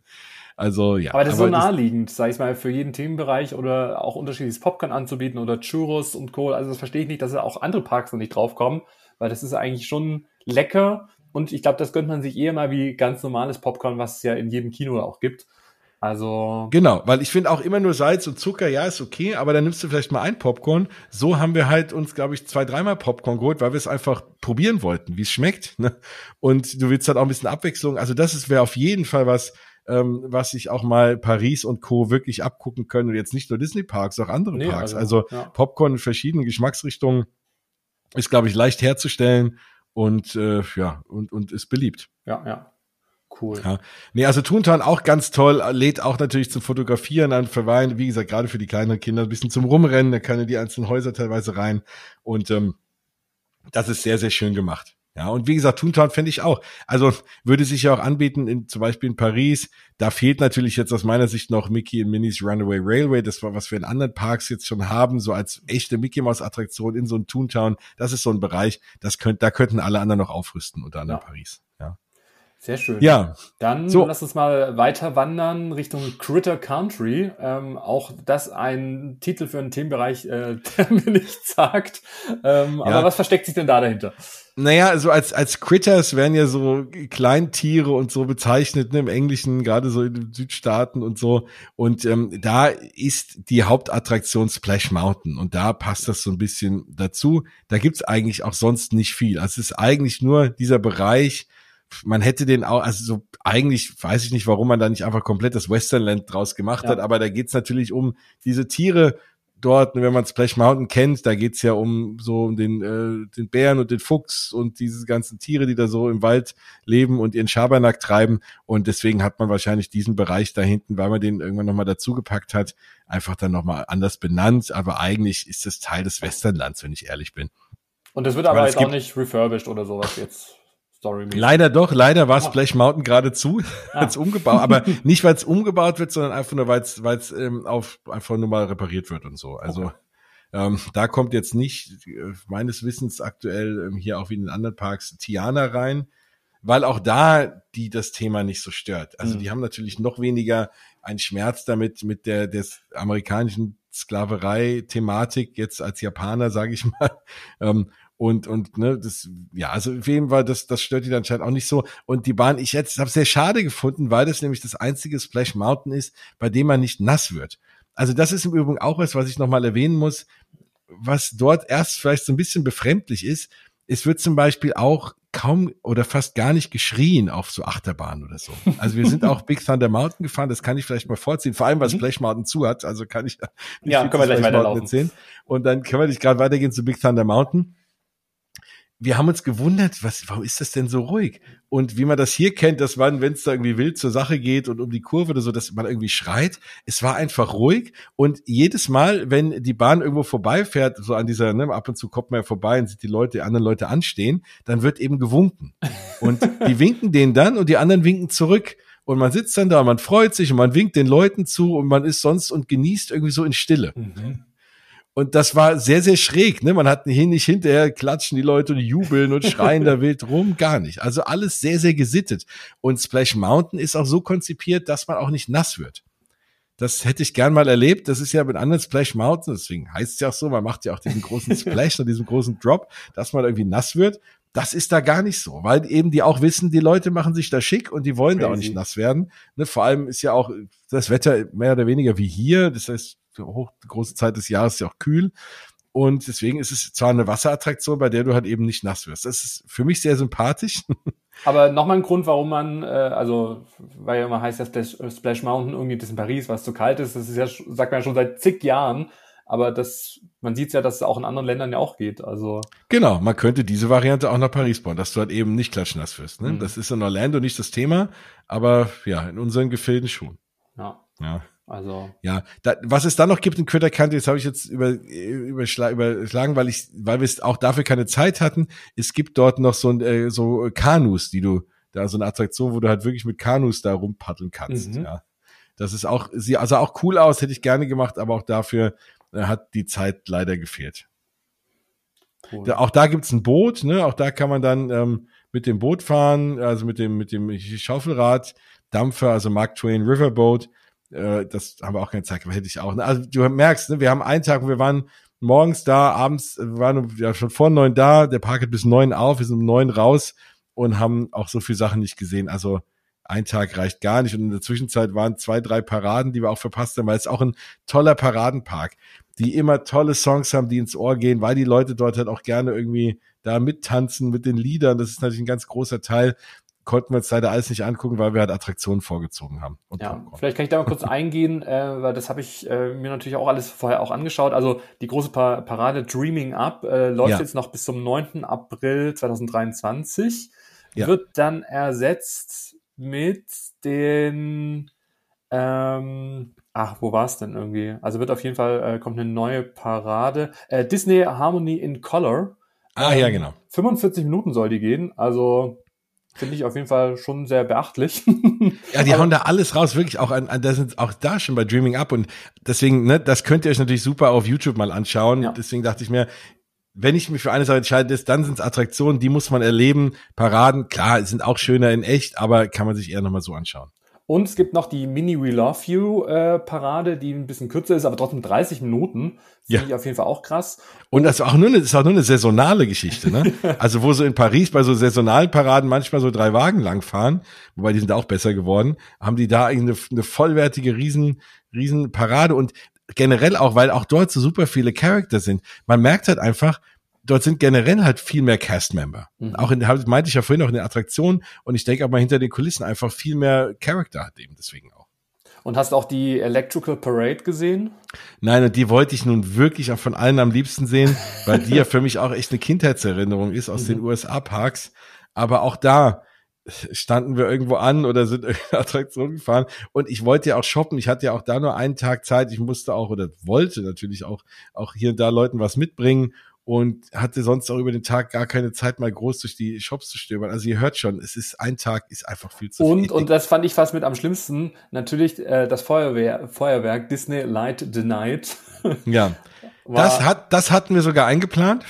Also ja.
Aber das ist so naheliegend, sag ich mal, für jeden Themenbereich oder auch unterschiedliches Popcorn anzubieten oder Churros und Kohl. Also das verstehe ich nicht, dass auch andere Parks noch nicht draufkommen, weil das ist eigentlich schon lecker und ich glaube, das gönnt man sich eher mal wie ganz normales Popcorn, was es ja in jedem Kino auch gibt. Also.
Genau, weil ich finde auch immer nur Salz und Zucker, ja, ist okay, aber dann nimmst du vielleicht mal ein Popcorn. So haben wir halt uns, glaube ich, zwei, dreimal Popcorn geholt, weil wir es einfach probieren wollten, wie es schmeckt. Ne? Und du willst halt auch ein bisschen Abwechslung. Also das wäre auf jeden Fall was, ähm, was sich auch mal Paris und Co. wirklich abgucken können. Und jetzt nicht nur Disney Parks, auch andere nee, Parks. Also, also ja. Popcorn in verschiedenen Geschmacksrichtungen ist, glaube ich, leicht herzustellen und äh, ja, und, und ist beliebt.
Ja, ja. Cool.
Ja. Nee, also Toontown auch ganz toll, lädt auch natürlich zum Fotografieren an, verweilen, wie gesagt, gerade für die kleineren Kinder ein bisschen zum Rumrennen, da können die einzelnen Häuser teilweise rein und ähm, das ist sehr, sehr schön gemacht. Ja, und wie gesagt, Toontown fände ich auch. Also würde sich ja auch anbieten, in, zum Beispiel in Paris. Da fehlt natürlich jetzt aus meiner Sicht noch Mickey und Minnie's Runaway Railway. Das war, was wir in anderen Parks jetzt schon haben, so als echte Mickey Mouse Attraktion in so einem Toontown. Das ist so ein Bereich, das könnt, da könnten alle anderen noch aufrüsten, unter anderem ja. Paris.
Sehr schön.
Ja.
Dann so. lass uns mal weiter wandern Richtung Critter Country. Ähm, auch das ein Titel für einen Themenbereich, äh, der mir nichts sagt. Ähm, ja. Aber was versteckt sich denn da dahinter?
Naja, so als, als Critters werden ja so Kleintiere und so bezeichnet, ne, im Englischen, gerade so in den Südstaaten und so. Und ähm, da ist die Hauptattraktion Splash Mountain und da passt das so ein bisschen dazu. Da gibt's eigentlich auch sonst nicht viel. Also es ist eigentlich nur dieser Bereich, man hätte den auch, also so eigentlich weiß ich nicht, warum man da nicht einfach komplett das Westernland draus gemacht ja. hat, aber da geht's natürlich um diese Tiere dort, wenn man Splash Mountain kennt, da geht's ja um so um den, äh, den Bären und den Fuchs und diese ganzen Tiere, die da so im Wald leben und ihren Schabernack treiben. Und deswegen hat man wahrscheinlich diesen Bereich da hinten, weil man den irgendwann nochmal dazugepackt hat, einfach dann nochmal anders benannt. Aber eigentlich ist das Teil des Westernlands, wenn ich ehrlich bin.
Und das wird aber jetzt auch nicht refurbished oder sowas jetzt
Story -mäßig. Leider doch, leider war ah. Splash Mountain gerade zu, ah. umgebaut, aber nicht weil es umgebaut wird, sondern einfach nur weil es ähm, auf einfach nur mal repariert wird und so. Also okay. ähm, da kommt jetzt nicht äh, meines Wissens aktuell ähm, hier auch wie in den anderen Parks Tiana rein, weil auch da die das Thema nicht so stört. Also mhm. die haben natürlich noch weniger einen Schmerz damit mit der des amerikanischen Sklaverei-Thematik jetzt als Japaner, sage ich mal. Ähm, und und ne das ja also auf jeden Fall das das stört die dann anscheinend auch nicht so und die Bahn ich jetzt habe sehr schade gefunden weil das nämlich das einzige Splash Mountain ist bei dem man nicht nass wird also das ist im Übrigen auch was was ich noch mal erwähnen muss was dort erst vielleicht so ein bisschen befremdlich ist es wird zum Beispiel auch kaum oder fast gar nicht geschrien auf so Achterbahnen oder so. Also wir sind auch Big Thunder Mountain gefahren, das kann ich vielleicht mal vorziehen, vor allem weil mhm. Splash Mountain zu hat, also kann ich
ja, können wir gleich weiterlaufen. Erzählen.
Und dann können wir nicht gerade weitergehen zu Big Thunder Mountain wir haben uns gewundert, was, warum ist das denn so ruhig? Und wie man das hier kennt, dass man, wenn es da irgendwie wild zur Sache geht und um die Kurve oder so, dass man irgendwie schreit. Es war einfach ruhig und jedes Mal, wenn die Bahn irgendwo vorbeifährt, so an dieser, ne, ab und zu kommt man ja vorbei und sieht die Leute, die anderen Leute anstehen, dann wird eben gewunken. Und die winken denen dann und die anderen winken zurück. Und man sitzt dann da, und man freut sich und man winkt den Leuten zu und man ist sonst und genießt irgendwie so in Stille. Mhm. Und das war sehr, sehr schräg. Ne? Man hat hier nicht hinterher klatschen die Leute und jubeln und schreien da wild rum. Gar nicht. Also alles sehr, sehr gesittet. Und Splash Mountain ist auch so konzipiert, dass man auch nicht nass wird. Das hätte ich gern mal erlebt. Das ist ja mit anderen Splash Mountain, deswegen heißt es ja auch so, man macht ja auch diesen großen Splash und diesen großen Drop, dass man irgendwie nass wird. Das ist da gar nicht so, weil eben die auch wissen, die Leute machen sich da schick und die wollen Crazy. da auch nicht nass werden. Ne, vor allem ist ja auch das Wetter mehr oder weniger wie hier. Das heißt, hoch, große Zeit des Jahres ist ja auch kühl. Und deswegen ist es zwar eine Wasserattraktion, bei der du halt eben nicht nass wirst. Das ist für mich sehr sympathisch.
Aber nochmal ein Grund, warum man, äh, also, weil ja immer heißt ja Splash, Splash Mountain irgendwie das in Paris, was zu kalt ist. Das ist ja, sagt man ja schon seit zig Jahren. Aber das, man sieht ja, dass es auch in anderen Ländern ja auch geht. Also
genau, man könnte diese Variante auch nach Paris bauen, dass du halt eben nicht klatschnass wirst. Ne? Mhm. Das ist in Orlando nicht das Thema, aber ja, in unseren Gefilden schon.
Ja. Ja. Also.
Ja, da, was es da noch gibt in Critter Country, das habe ich jetzt über, überschla überschlagen, weil ich, weil wir es auch dafür keine Zeit hatten. Es gibt dort noch so, äh, so Kanus, die du, da so eine Attraktion, wo du halt wirklich mit Kanus da rumpaddeln kannst. Mhm. Ja. Das ist auch, sie also auch cool aus, hätte ich gerne gemacht, aber auch dafür äh, hat die Zeit leider gefehlt. Cool. Da, auch da gibt's ein Boot, ne? Auch da kann man dann ähm, mit dem Boot fahren, also mit dem, mit dem Schaufelrad, Dampfer, also Mark Twain Riverboat äh, das haben wir auch keine Zeit gehabt, hätte ich auch. Ne? Also du merkst, ne, wir haben einen Tag, wir waren morgens da, abends, wir waren ja schon vor neun da, der Park hat bis neun auf, wir sind um neun raus und haben auch so viele Sachen nicht gesehen. Also ein Tag reicht gar nicht. Und in der Zwischenzeit waren zwei, drei Paraden, die wir auch verpasst haben, weil es auch ein toller Paradenpark, die immer tolle Songs haben, die ins Ohr gehen, weil die Leute dort halt auch gerne irgendwie da mittanzen mit den Liedern. Das ist natürlich ein ganz großer Teil konnten wir uns leider alles nicht angucken, weil wir halt Attraktionen vorgezogen haben.
ja, Popcorn. vielleicht kann ich da mal kurz eingehen, äh, weil das habe ich äh, mir natürlich auch alles vorher auch angeschaut. Also die große pa Parade Dreaming Up äh, läuft ja. jetzt noch bis zum 9. April 2023. Ja. Wird dann ersetzt mit den ähm, Ach, wo war es denn irgendwie? Also wird auf jeden Fall, äh, kommt eine neue Parade. Äh, Disney Harmony in Color.
Ah, ähm, ja, genau.
45 Minuten soll die gehen. Also Finde ich auf jeden Fall schon sehr beachtlich.
ja, die hauen da alles raus, wirklich auch an, an da sind auch da schon bei Dreaming Up und deswegen, ne, das könnt ihr euch natürlich super auf YouTube mal anschauen. Ja. Deswegen dachte ich mir, wenn ich mich für eine Sache entscheide, dann sind es Attraktionen, die muss man erleben. Paraden, klar, sind auch schöner in echt, aber kann man sich eher nochmal so anschauen.
Und es gibt noch die Mini We Love You äh, Parade, die ein bisschen kürzer ist, aber trotzdem 30 Minuten. Finde ja. ich auf jeden Fall auch krass.
Und das ist auch nur eine, ist auch nur eine saisonale Geschichte, ne? also wo so in Paris bei so saisonalen Paraden manchmal so drei Wagen langfahren, wobei die sind auch besser geworden, haben die da eine, eine vollwertige riesen, riesen Parade und generell auch, weil auch dort so super viele Charakter sind. Man merkt halt einfach, dort sind generell halt viel mehr Cast-Member. Mhm. Auch in, meinte ich ja vorhin auch in der Attraktion und ich denke aber hinter den Kulissen einfach viel mehr Charakter hat eben deswegen auch.
Und hast auch die Electrical Parade gesehen?
Nein, und die wollte ich nun wirklich auch von allen am liebsten sehen, weil die ja für mich auch echt eine Kindheitserinnerung ist aus mhm. den USA-Parks. Aber auch da, standen wir irgendwo an oder sind in eine Attraktion gefahren und ich wollte ja auch shoppen. Ich hatte ja auch da nur einen Tag Zeit. Ich musste auch oder wollte natürlich auch, auch hier und da Leuten was mitbringen und hatte sonst auch über den Tag gar keine Zeit, mal groß durch die Shops zu stöbern. Also ihr hört schon, es ist ein Tag ist einfach viel zu
und,
viel.
Und das fand ich fast mit am schlimmsten. Natürlich äh, das Feuerwehr, Feuerwerk Disney Light the Night.
Ja, das hat das hatten wir sogar eingeplant.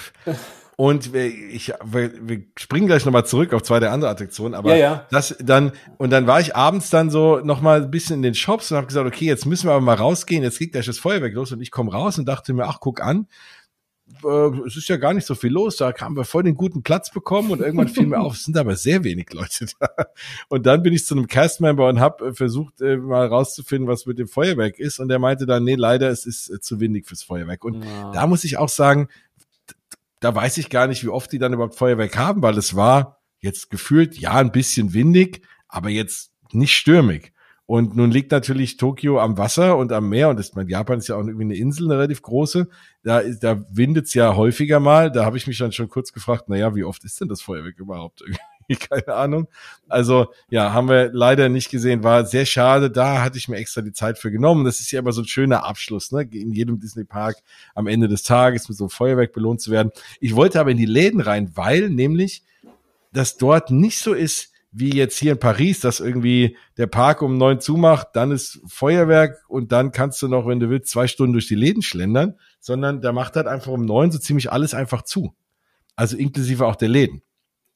Und wir, ich, wir, wir springen gleich nochmal zurück auf zwei der andere Attraktionen, aber
Ja, ja.
das dann, und dann war ich abends dann so nochmal ein bisschen in den Shops und habe gesagt, okay, jetzt müssen wir aber mal rausgehen, jetzt geht gleich das Feuerwerk los und ich komme raus und dachte mir, ach, guck an, äh, es ist ja gar nicht so viel los, da haben wir voll den guten Platz bekommen und irgendwann fiel mir auf, es sind aber sehr wenig Leute da. Und dann bin ich zu einem Castmember und habe versucht, äh, mal rauszufinden, was mit dem Feuerwerk ist und der meinte dann, nee, leider, es ist äh, zu windig fürs Feuerwerk. Und
Ja.
da muss ich auch sagen, da weiß ich gar nicht, wie oft die dann überhaupt Feuerwerk haben, weil es war jetzt gefühlt, ja, ein bisschen windig, aber jetzt nicht stürmig. Und nun liegt natürlich Tokio am Wasser und am Meer und das, mein Japan ist ja auch irgendwie eine Insel, eine relativ große. Da, da windet's ja häufiger mal. Da habe ich mich dann schon kurz gefragt, na ja, wie oft ist denn das Feuerwerk überhaupt? Keine Ahnung. Also ja, haben wir leider nicht gesehen. War sehr schade. Da hatte ich mir extra die Zeit für genommen. Das ist ja immer so ein schöner Abschluss, ne? In jedem Disney Park am Ende des Tages mit so einem Feuerwerk belohnt zu werden. Ich wollte aber in die Läden rein, weil nämlich das dort nicht so ist wie jetzt hier in Paris, dass irgendwie der Park um neun zumacht, dann ist Feuerwerk und dann kannst du noch, wenn du willst, zwei Stunden durch die Läden schlendern, sondern der macht halt einfach um neun so ziemlich alles einfach zu. Also inklusive auch der Läden.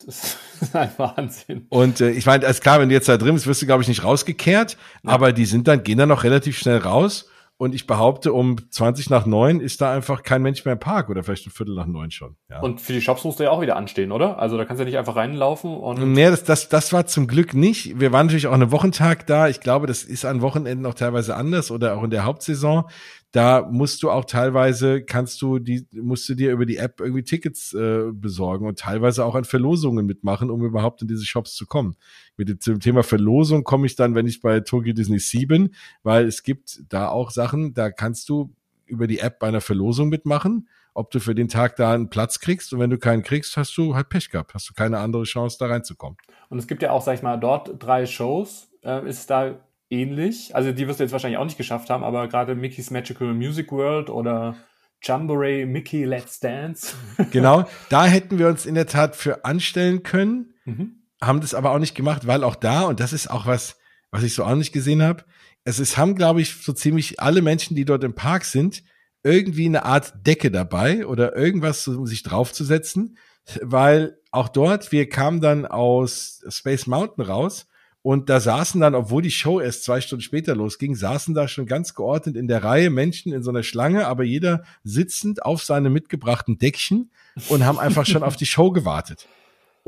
Das ist ein Wahnsinn.
Und äh, ich meine, ist klar, wenn du jetzt da drin bist, wirst du, glaube ich, nicht rausgekehrt, aber die sind dann, gehen dann noch relativ schnell raus. Und ich behaupte, um 20 nach neun ist da einfach kein Mensch mehr im Park oder vielleicht ein Viertel nach neun schon. Ja.
Und für die Shops musst du ja auch wieder anstehen, oder? Also da kannst du ja nicht einfach reinlaufen und.
Nee, das, das, das war zum Glück nicht. Wir waren natürlich auch einen Wochentag da. Ich glaube, das ist an Wochenenden auch teilweise anders oder auch in der Hauptsaison. Da musst du auch teilweise, kannst du die, musst du dir über die App irgendwie Tickets äh, besorgen und teilweise auch an Verlosungen mitmachen, um überhaupt in diese Shops zu kommen. Mit dem zum Thema Verlosung komme ich dann, wenn ich bei Tokyo Disney Sea bin, weil es gibt da auch Sachen, da kannst du über die App bei einer Verlosung mitmachen, ob du für den Tag da einen Platz kriegst und wenn du keinen kriegst, hast du halt Pech gehabt, hast du keine andere Chance da reinzukommen.
Und es gibt ja auch, sag ich mal, dort drei Shows. Äh, ist da ähnlich? Also die wirst du jetzt wahrscheinlich auch nicht geschafft haben, aber gerade Mickey's Magical Music World oder Jamboree Mickey Let's Dance.
Genau, da hätten wir uns in der Tat für anstellen können,
Mhm.
haben das aber auch nicht gemacht, weil auch da, und das ist auch was, was ich so auch nicht gesehen habe, es ist, haben, glaube ich, so ziemlich alle Menschen, die dort im Park sind, irgendwie eine Art Decke dabei oder irgendwas, um sich draufzusetzen, weil auch dort, wir kamen dann aus Space Mountain raus und da saßen dann, obwohl die Show erst zwei Stunden später losging, saßen da schon ganz geordnet in der Reihe Menschen in so einer Schlange, aber jeder sitzend auf seinem mitgebrachten Deckchen und haben einfach schon auf die Show gewartet.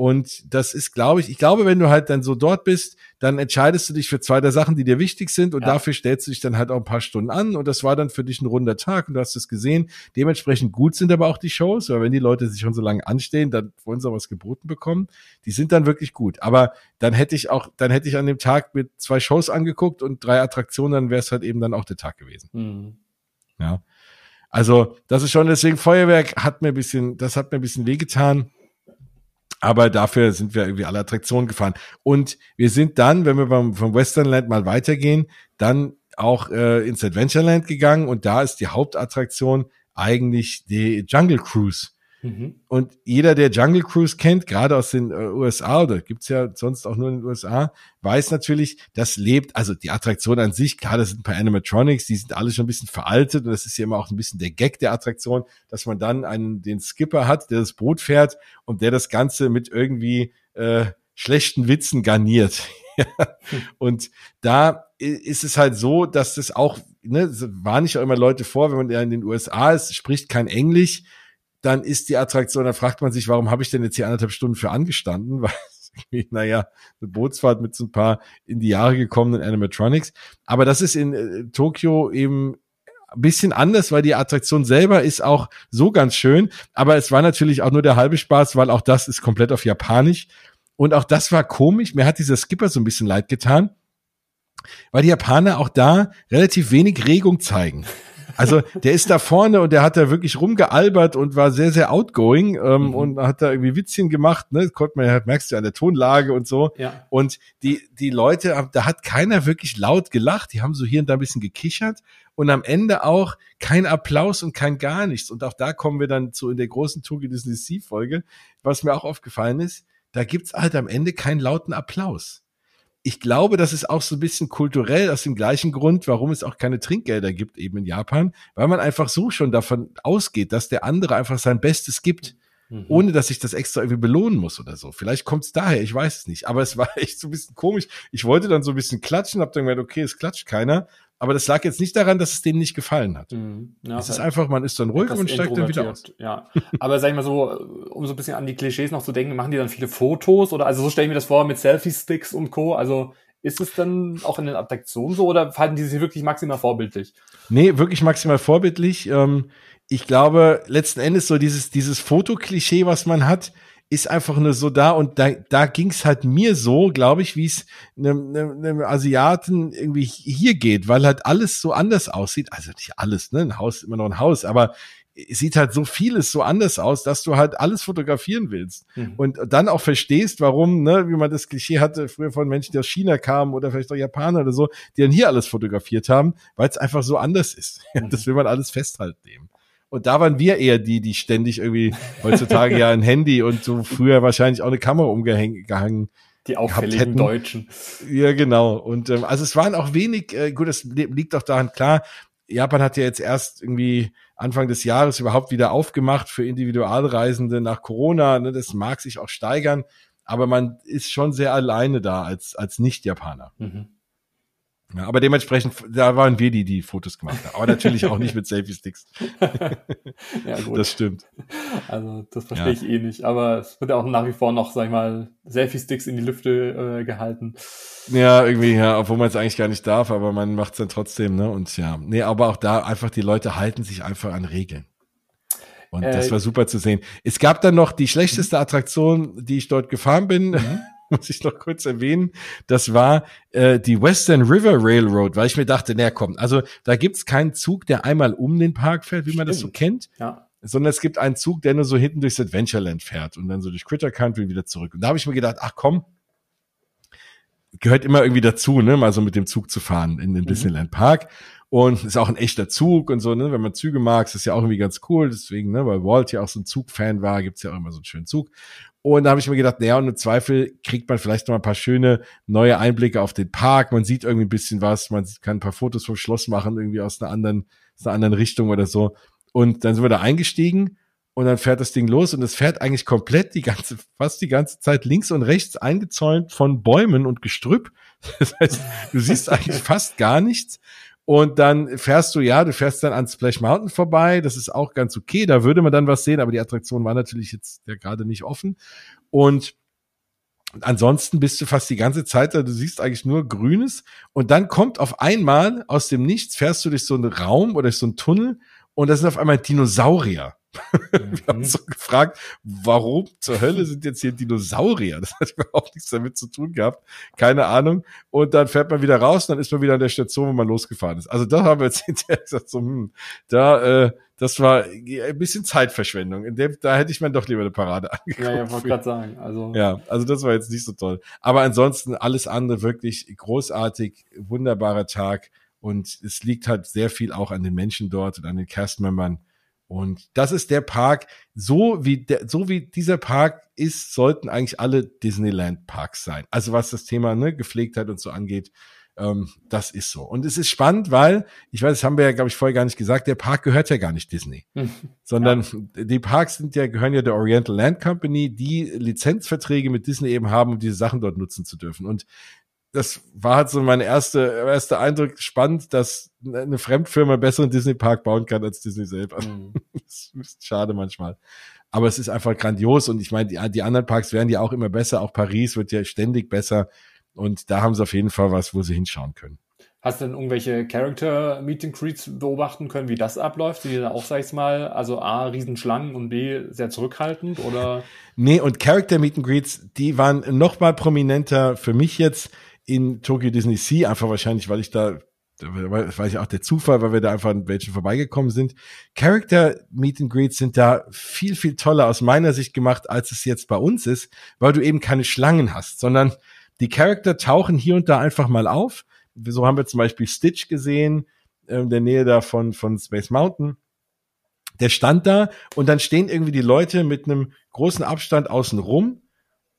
Und das ist, glaube ich, ich glaube, wenn du halt dann so dort bist, dann entscheidest du dich für zwei der Sachen, die dir wichtig sind und
Ja.
dafür stellst du dich dann halt auch ein paar Stunden an und das war dann für dich ein runder Tag und du hast es gesehen. Dementsprechend gut sind aber auch die Shows, weil wenn die Leute sich schon so lange anstehen, dann wollen sie auch was geboten bekommen. Die sind dann wirklich gut. Aber dann hätte ich auch, dann hätte ich an dem Tag mit zwei Shows angeguckt und drei Attraktionen, dann wäre es halt eben dann auch der Tag gewesen.
Mhm.
Ja. Also, das ist schon, deswegen Feuerwerk hat mir ein bisschen, das hat mir ein bisschen wehgetan. Aber dafür sind wir irgendwie alle Attraktionen gefahren. Und wir sind dann, wenn wir beim, vom Westernland mal weitergehen, dann auch äh, ins Adventureland gegangen und da ist die Hauptattraktion eigentlich die Jungle Cruise.
Mhm.
Und jeder, der Jungle Cruise kennt, gerade aus den äh, USA oder gibt's ja sonst auch nur in den USA, weiß natürlich, das lebt, also die Attraktion an sich, klar, das sind ein paar Animatronics, die sind alle schon ein bisschen veraltet und das ist ja immer auch ein bisschen der Gag der Attraktion, dass man dann einen, den Skipper hat, der das Boot fährt und der das Ganze mit irgendwie äh, schlechten Witzen garniert. und da ist es halt so, dass das auch, ne, warne ich auch immer Leute vor, wenn man ja in den USA ist, spricht kein Englisch, dann ist die Attraktion, dann fragt man sich, warum habe ich denn jetzt hier anderthalb Stunden für angestanden? Weil, naja, eine Bootsfahrt mit so ein paar in die Jahre gekommenen Animatronics. Aber das ist in äh, Tokio eben ein bisschen anders, weil die Attraktion selber ist auch so ganz schön. Aber es war natürlich auch nur der halbe Spaß, weil auch das ist komplett auf Japanisch. Und auch das war komisch. Mir hat dieser Skipper so ein bisschen leid getan, weil die Japaner auch da relativ wenig Regung zeigen. Also der ist da vorne und der hat da wirklich rumgealbert und war sehr, sehr outgoing ähm,
Mhm.
und hat da irgendwie Witzchen gemacht. Ne? Konnte man ja, merkst du an der Tonlage und so.
Ja.
Und die, die Leute, da hat keiner wirklich laut gelacht. Die haben so hier und da ein bisschen gekichert. und am Ende auch kein Applaus und kein gar nichts. Und auch da kommen wir dann zu in der großen Tokyo Disney Sea Folge, was mir auch aufgefallen ist, da gibt's halt am Ende keinen lauten Applaus. Ich glaube, das ist auch so ein bisschen kulturell aus dem gleichen Grund, warum es auch keine Trinkgelder gibt eben in Japan, weil man einfach so schon davon ausgeht, dass der andere einfach sein Bestes gibt mhm. ohne dass ich das extra irgendwie belohnen muss oder so. Vielleicht kommt es daher, ich weiß es nicht. Aber es war echt so ein bisschen komisch. Ich wollte dann so ein bisschen klatschen, hab dann gemeint, okay, es klatscht keiner. Aber das lag jetzt nicht daran, dass es denen nicht gefallen hat. Mhm. Ja, es ist halt einfach, man ist dann ruhig und steigt dann wieder aus.
Ja, aber sag ich mal so, um so ein bisschen an die Klischees noch zu denken, machen die dann viele Fotos oder also so stelle ich mir das vor mit Selfie-Sticks und Co. Also ist es dann auch in den Attraktionen so oder verhalten die sich wirklich maximal vorbildlich?
Nee, wirklich maximal vorbildlich. Ähm, ich glaube, letzten Endes so dieses, dieses Fotoklischee, was man hat, ist einfach nur so da und da, da ging's halt mir so, glaube ich, wie es einem, einem, Asiaten irgendwie hier geht, weil halt alles so anders aussieht. Also nicht alles, ne? Ein Haus ist immer noch ein Haus, aber es sieht halt so vieles so anders aus, dass du halt alles fotografieren willst mhm. und dann auch verstehst, warum, ne, wie man das Klischee hatte früher von Menschen, die aus China kamen oder vielleicht auch Japaner oder so, die dann hier alles fotografiert haben, weil es einfach so anders ist. Mhm. Das will man alles festhalten eben. Und da waren wir eher die, die ständig irgendwie heutzutage ja ein Handy und so früher wahrscheinlich auch eine Kamera umgehangen
die auffälligen Deutschen.
Ja, genau. Und ähm, also es waren auch wenig, äh, gut, das liegt auch daran, klar, Japan hat ja jetzt erst irgendwie Anfang des Jahres überhaupt wieder aufgemacht für Individualreisende nach Corona. Ne, das mag sich auch steigern, aber man ist schon sehr alleine da als, als Nicht-Japaner. Mhm. Ja, aber dementsprechend, da waren wir die, die Fotos gemacht haben. Aber natürlich auch nicht mit Selfie-Sticks. ja, gut. Das stimmt.
Also, das verstehe ja. ich eh nicht. Aber es wird ja auch nach wie vor noch, sag ich mal, Selfie-Sticks in die Lüfte äh, gehalten.
Ja, irgendwie, ja, obwohl man es eigentlich gar nicht darf, aber man macht es dann trotzdem, ne? Und ja, nee, aber auch da einfach, die Leute halten sich einfach an Regeln. Und äh, das war super zu sehen. Es gab dann noch die schlechteste Attraktion, die ich dort gefahren bin. Mhm muss ich noch kurz erwähnen. Das war äh, die Western River Railroad, weil ich mir dachte, naja, komm, also da gibt's keinen Zug, der einmal um den Park fährt, wie man Stimmt. das so kennt. Ja. Sondern es gibt einen Zug, der nur so hinten durchs Adventureland fährt und dann so durch Critter Country wieder zurück. Und da habe ich mir gedacht, ach komm, gehört immer irgendwie dazu, ne, mal so mit dem Zug zu fahren in den mhm. Disneyland Park. Und ist auch ein echter Zug und so, ne? Wenn man Züge mag, ist das ja auch irgendwie ganz cool. Deswegen, ne, weil Walt ja auch so ein Zugfan war, gibt's ja auch immer so einen schönen Zug. Und da habe ich mir gedacht, naja, und im Zweifel kriegt man vielleicht noch ein paar schöne neue Einblicke auf den Park. Man sieht irgendwie ein bisschen was, man kann ein paar Fotos vom Schloss machen, irgendwie aus einer anderen, aus einer anderen Richtung oder so. Und dann sind wir da eingestiegen und dann fährt das Ding los und es fährt eigentlich komplett die ganze, fast die ganze Zeit links und rechts eingezäunt von Bäumen und Gestrüpp. Das heißt, du siehst eigentlich fast gar nichts. Und dann fährst du, ja, du fährst dann an Splash Mountain vorbei. Das ist auch ganz okay. Da würde man dann was sehen, aber die Attraktion war natürlich jetzt ja gerade nicht offen. Und ansonsten bist du fast die ganze Zeit da, du siehst eigentlich nur Grünes. Und dann kommt auf einmal aus dem Nichts, fährst du durch so einen Raum oder durch so einen Tunnel und da sind auf einmal Dinosaurier. Mhm. Wir haben uns so gefragt, warum zur Hölle sind jetzt hier Dinosaurier? Das hat überhaupt nichts damit zu tun gehabt. Keine Ahnung. Und dann fährt man wieder raus, dann ist man wieder an der Station, wo man losgefahren ist. Also da haben wir jetzt hinterher gesagt, so, hm, da, äh, das war ein bisschen Zeitverschwendung. In dem, da hätte ich mir doch lieber eine Parade angeguckt. Ja,
ja, wollte gerade sagen. Also.
Ja, also das war jetzt nicht so toll. Aber ansonsten alles andere wirklich großartig, wunderbarer Tag. Und es liegt halt sehr viel auch an den Menschen dort und an den Castmembern. Und das ist der Park, so wie der, so wie dieser Park ist, sollten eigentlich alle Disneyland Parks sein. Also was das Thema ne, Gepflegtheit und so angeht, ähm, das ist so. Und es ist spannend, weil, ich weiß, das haben wir ja, glaube ich, vorher gar nicht gesagt, der Park gehört ja gar nicht Disney. sondern ja. die Parks sind ja, gehören ja der Oriental Land Company, die Lizenzverträge mit Disney eben haben, um diese Sachen dort nutzen zu dürfen. Und das war halt so mein erster erster Eindruck spannend, dass eine Fremdfirma besseren Disney Park bauen kann als Disney selber. Mhm. das ist schade manchmal. Aber es ist einfach grandios und ich meine, die, die anderen Parks werden ja auch immer besser. Auch Paris wird ja ständig besser und da haben sie auf jeden Fall was, wo sie hinschauen können.
Hast du denn irgendwelche Character Meet and Greets beobachten können, wie das abläuft? Die da auch, sag ich mal, also A, Riesenschlangen und B, sehr zurückhaltend oder?
Nee, und Character Meet and Greets, die waren noch mal prominenter für mich jetzt in Tokyo Disney Sea, einfach wahrscheinlich, weil ich da, weil ich auch der Zufall, weil wir da einfach an welchen vorbeigekommen sind. Character Meet and Greets sind da viel, viel toller aus meiner Sicht gemacht, als es jetzt bei uns ist, weil du eben keine Schlangen hast, sondern die Charakter tauchen hier und da einfach mal auf. So haben wir zum Beispiel Stitch gesehen, in der Nähe da von, von Space Mountain. Der stand da und dann stehen irgendwie die Leute mit einem großen Abstand außen rum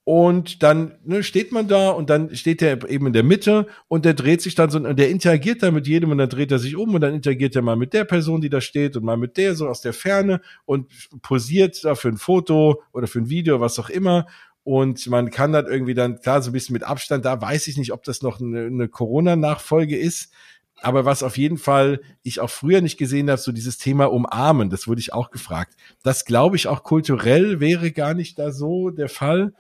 und dann ne, steht man da und dann steht er eben in der Mitte und der dreht sich dann so und der interagiert dann mit jedem und dann dreht er sich um und dann interagiert er mal mit der Person, die da steht und mal mit der so aus der Ferne und posiert da für ein Foto oder für ein Video, was auch immer. Und man kann dann irgendwie dann, klar, so ein bisschen mit Abstand, da weiß ich nicht, ob das noch eine, eine Corona-Nachfolge ist. Aber was auf jeden Fall ich auch früher nicht gesehen habe, so dieses Thema Umarmen, das wurde ich auch gefragt. Das glaube ich auch kulturell wäre gar nicht da so der Fall.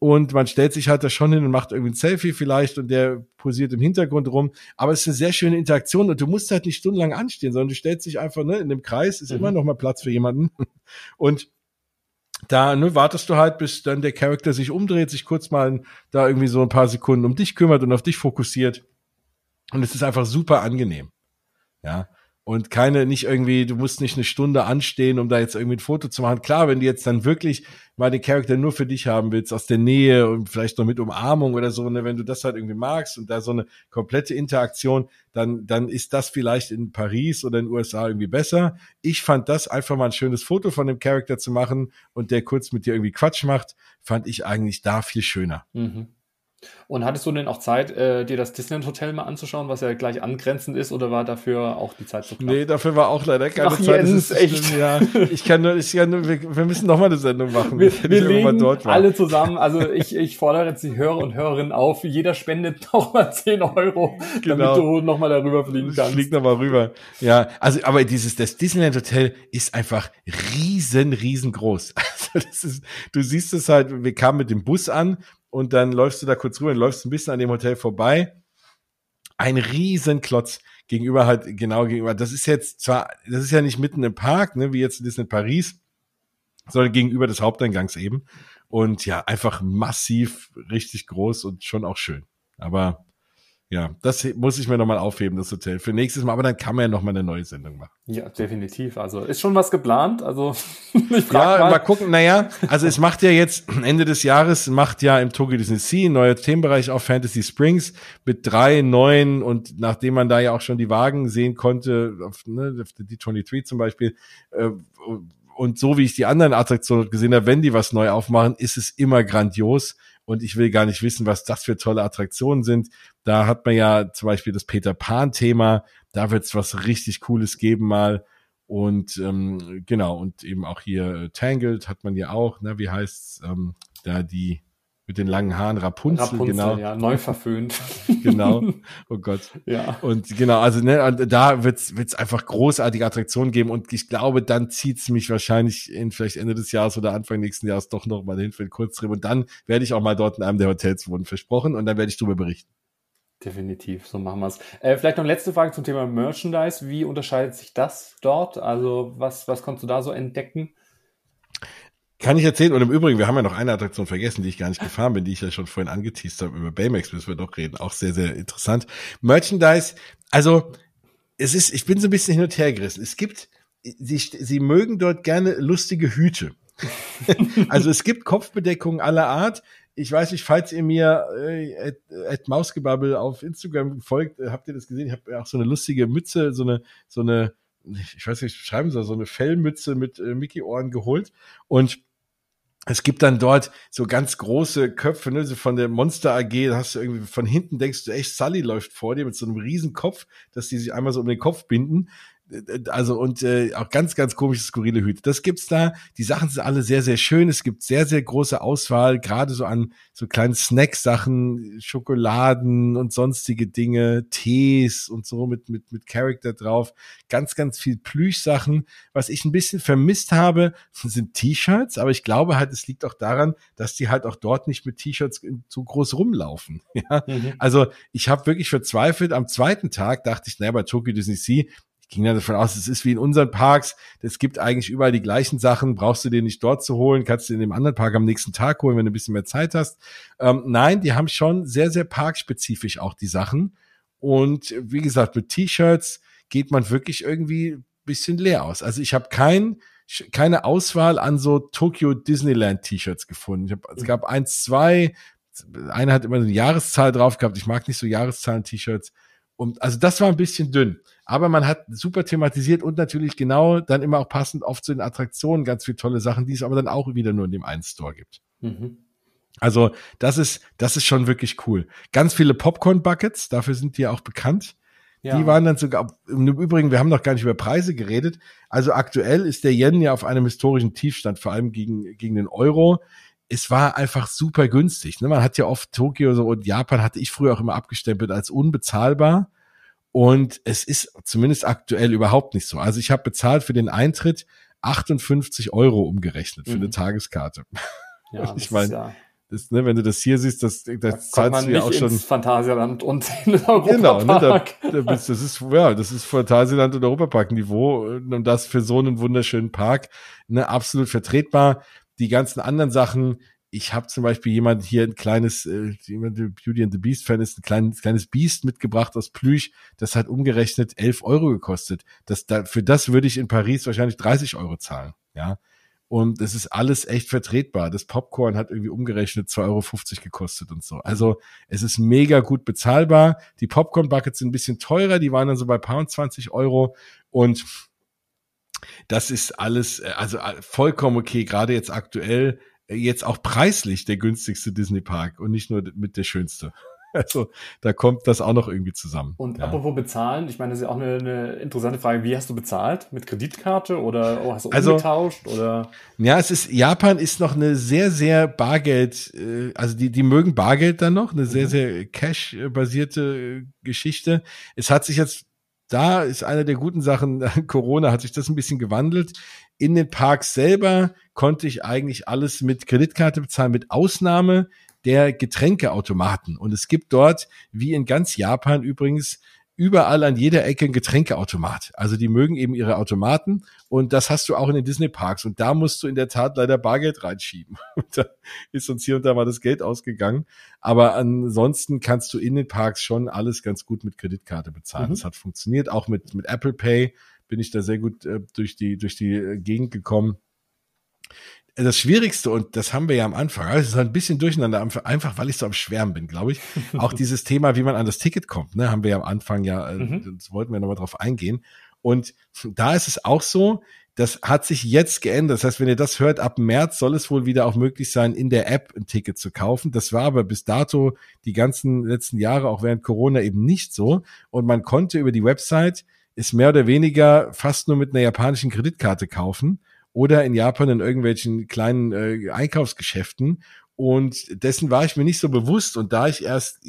Und man stellt sich halt da schon hin und macht irgendwie ein Selfie vielleicht und der posiert im Hintergrund rum. Aber es ist eine sehr schöne Interaktion und du musst halt nicht stundenlang anstehen, sondern du stellst dich einfach ne, in dem Kreis, ist mhm. immer noch mal Platz für jemanden. Und da ne, wartest du halt, bis dann der Charakter sich umdreht, sich kurz mal da irgendwie so ein paar Sekunden um dich kümmert und auf dich fokussiert. Und es ist einfach super angenehm. Ja. Und keine, nicht irgendwie, du musst nicht eine Stunde anstehen, um da jetzt irgendwie ein Foto zu machen. Klar, wenn du jetzt dann wirklich mal den Charakter nur für dich haben willst, aus der Nähe und vielleicht noch mit Umarmung oder so, ne, wenn du das halt irgendwie magst und da so eine komplette Interaktion, dann, dann ist das vielleicht in Paris oder in den USA irgendwie besser. Ich fand das einfach mal ein schönes Foto von dem Charakter zu machen und der kurz mit dir irgendwie Quatsch macht, fand ich eigentlich da viel schöner. Mhm.
Und hattest du denn auch Zeit, äh, dir das Disneyland Hotel mal anzuschauen, was ja gleich angrenzend ist, oder war dafür auch die Zeit
zu knapp? Nee, dafür war auch leider keine Ach, Zeit.
Jens, echt.
Ja, ich kann nur, ich kann nur, wir, wir müssen noch mal eine Sendung machen.
Wir, wir legen dort alle zusammen. Also ich, ich fordere jetzt die Hörer und Hörerinnen auf. Jeder spendet noch mal 10 Euro, genau. damit du noch mal darüber fliegen kannst.
Flieg noch mal rüber. Ja, also aber dieses, das Disneyland Hotel ist einfach riesen, riesengroß. Also das ist, du siehst es halt, wir kamen mit dem Bus an und dann läufst du da kurz rüber und läufst ein bisschen an dem Hotel vorbei. Ein Riesenklotz gegenüber halt, genau gegenüber. Das ist jetzt zwar, das ist ja nicht mitten im Park, ne, wie jetzt in Paris, sondern gegenüber des Haupteingangs eben. Und ja, einfach massiv, richtig groß und schon auch schön. Aber ja, das muss ich mir nochmal aufheben, das Hotel, für nächstes Mal. Aber dann kann man ja nochmal eine neue Sendung machen.
Ja, definitiv. Also ist schon was geplant. Also
ich frag ja, mal. mal gucken. Naja, also es macht ja jetzt Ende des Jahres macht ja im Tokyo Disney Sea ein neuer Themenbereich auf Fantasy Springs mit drei neuen und nachdem man da ja auch schon die Wagen sehen konnte, auf, ne, auf der D23 zum Beispiel, äh, und so wie ich die anderen Attraktionen gesehen habe, wenn die was neu aufmachen, ist es immer grandios und ich will gar nicht wissen, was das für tolle Attraktionen sind. Da hat man ja zum Beispiel das Peter Pan-Thema, da wird es was richtig Cooles geben mal. Und ähm, genau, und eben auch hier äh, Tangled hat man ja auch, ne, wie heißt's, ähm, da die mit den langen Haaren, Rapunzel, Rapunzel genau.
ja, neu verföhnt.
genau, oh Gott.
Ja.
Und genau, also ne, da wird's wird's einfach großartige Attraktionen geben und ich glaube, dann zieht's mich wahrscheinlich in vielleicht Ende des Jahres oder Anfang nächsten Jahres doch noch mal hin für einen Kurztrip und dann werde ich auch mal dort in einem der Hotels wohnen, versprochen, und dann werde ich darüber berichten.
Definitiv, so machen wir's. Äh, vielleicht noch letzte Frage zum Thema Merchandise. Wie unterscheidet sich das dort? Also was, was konntest du da so entdecken?
Kann ich erzählen? Und im Übrigen, wir haben ja noch eine Attraktion vergessen, die ich gar nicht gefahren bin, die ich ja schon vorhin angeteased habe. Über Baymax müssen wir doch reden. Auch sehr, sehr interessant. Merchandise, also es ist, ich bin so ein bisschen hin und her gerissen. Es gibt, sie, sie mögen dort gerne lustige Hüte. also es gibt Kopfbedeckungen aller Art. Ich weiß nicht, falls ihr mir äh, at, at Mausgebabbel auf Instagram folgt, äh, habt ihr das gesehen? Ich habe auch so eine lustige Mütze, so eine, so eine, ich weiß nicht, schreiben soll, so eine Fellmütze mit äh, Mickey-Ohren geholt. Und es gibt dann dort so ganz große Köpfe, ne, so von der Monster AG, da hast du irgendwie von hinten denkst du echt, Sully läuft vor dir mit so einem riesen Kopf, dass die sich einmal so um den Kopf binden also und äh, auch ganz, ganz komische, skurrile Hüte. Das gibt's da. Die Sachen sind alle sehr, sehr schön. Es gibt sehr, sehr große Auswahl, gerade so an so kleinen Snacksachen, Schokoladen und sonstige Dinge, Tees und so mit, mit, mit Character drauf. Ganz, ganz viel Plüschsachen. Was ich ein bisschen vermisst habe, sind T-Shirts, aber ich glaube halt, es liegt auch daran, dass die halt auch dort nicht mit T-Shirts so groß rumlaufen. Ja? Mhm. Also ich habe wirklich verzweifelt. Am zweiten Tag dachte ich, naja, bei Tokyo Disney Sea, ging dann davon aus, es ist wie in unseren Parks, es gibt eigentlich überall die gleichen Sachen, brauchst du dir nicht dort zu holen, kannst du in dem anderen Park am nächsten Tag holen, wenn du ein bisschen mehr Zeit hast. Ähm, nein, die haben schon sehr, sehr parkspezifisch auch die Sachen. Und wie gesagt, mit T-Shirts geht man wirklich irgendwie ein bisschen leer aus. Also ich habe kein, keine Auswahl an so Tokyo Disneyland T-Shirts gefunden. Hab, es gab eins, zwei, einer hat immer eine Jahreszahl drauf gehabt. Ich mag nicht so Jahreszahlen-T-Shirts. Und also das war ein bisschen dünn. Aber man hat super thematisiert und natürlich genau dann immer auch passend oft zu den Attraktionen ganz viele tolle Sachen, die es aber dann auch wieder nur in dem einen Store gibt. Mhm. Also das ist, das ist schon wirklich cool. Ganz viele Popcorn-Buckets, dafür sind die ja auch bekannt. Ja. Die waren dann sogar, im Übrigen, wir haben noch gar nicht über Preise geredet. Also aktuell ist der Yen ja auf einem historischen Tiefstand, vor allem gegen, gegen den Euro. Es war einfach super günstig. Ne? Man hat ja oft Tokio so und Japan hatte ich früher auch immer abgestempelt als unbezahlbar. Und es ist zumindest aktuell überhaupt nicht so. Also ich habe bezahlt für den Eintritt 58 Euro umgerechnet für mhm. eine Tageskarte. Ja, ich meine, ja das, ne, wenn du das hier siehst, das, das da zahlst du ja auch schon.
Phantasialand und in Europapark. Genau, ne, da,
da bist, das ist, ja, das ist Phantasialand und Europapark-Niveau und das für so einen wunderschönen Park, ne, absolut vertretbar. Die ganzen anderen Sachen, ich habe zum Beispiel jemand hier ein kleines, äh, jemand der Beauty and the Beast Fan ist, ein kleines, kleines Beast mitgebracht aus Plüsch, das hat umgerechnet 11 Euro gekostet. Das, da, für das würde ich in Paris wahrscheinlich 30 Euro zahlen, ja. Und es ist alles echt vertretbar. Das Popcorn hat irgendwie umgerechnet 2,50 Euro gekostet und so. Also es ist mega gut bezahlbar. Die Popcorn-Buckets sind ein bisschen teurer, die waren dann so bei paar 20 Euro. Und das ist alles, äh, also äh, vollkommen okay, gerade jetzt aktuell, äh, jetzt auch preislich der günstigste Disney Park und nicht nur mit der schönste. Also da kommt das auch noch irgendwie zusammen.
Und ja. apropos bezahlen, ich meine, das ist ja auch eine, eine, interessante Frage. Wie hast du bezahlt? Mit Kreditkarte oder oh, hast du also, umgetauscht? Oder?
Ja, es ist, Japan ist noch eine sehr, sehr Bargeld, äh, also die, die mögen Bargeld dann noch, eine sehr, mhm. sehr Cash-basierte Geschichte. Es hat sich jetzt, da ist eine der guten Sachen, Corona hat sich das ein bisschen gewandelt. In den Parks selber konnte ich eigentlich alles mit Kreditkarte bezahlen, mit Ausnahme der Getränkeautomaten. Und es gibt dort, wie in ganz Japan übrigens, überall an jeder Ecke ein Getränkeautomat. Also die mögen eben ihre Automaten und das hast du auch in den Disney Parks und da musst du in der Tat leider Bargeld reinschieben. Und da ist uns hier und da mal das Geld ausgegangen. Aber ansonsten kannst du in den Parks schon alles ganz gut mit Kreditkarte bezahlen. Mhm. Das hat funktioniert. Auch mit, mit Apple Pay bin ich da sehr gut äh, durch die, durch die äh, Gegend gekommen das Schwierigste, und das haben wir ja am Anfang, also es ist ein bisschen durcheinander, einfach weil ich so am Schwärmen bin, glaube ich. Auch dieses Thema, wie man an das Ticket kommt, ne, haben wir ja am Anfang ja, äh, mhm. das wollten wir nochmal drauf eingehen. Und da ist es auch so, das hat sich jetzt geändert. Das heißt, wenn ihr das hört, ab März soll es wohl wieder auch möglich sein, in der App ein Ticket zu kaufen. Das war aber bis dato die ganzen letzten Jahre, auch während Corona eben nicht so. Und man konnte über die Website ist mehr oder weniger fast nur mit einer japanischen Kreditkarte kaufen oder in Japan in irgendwelchen kleinen äh, Einkaufsgeschäften. Und dessen war ich mir nicht so bewusst. Und da ich erst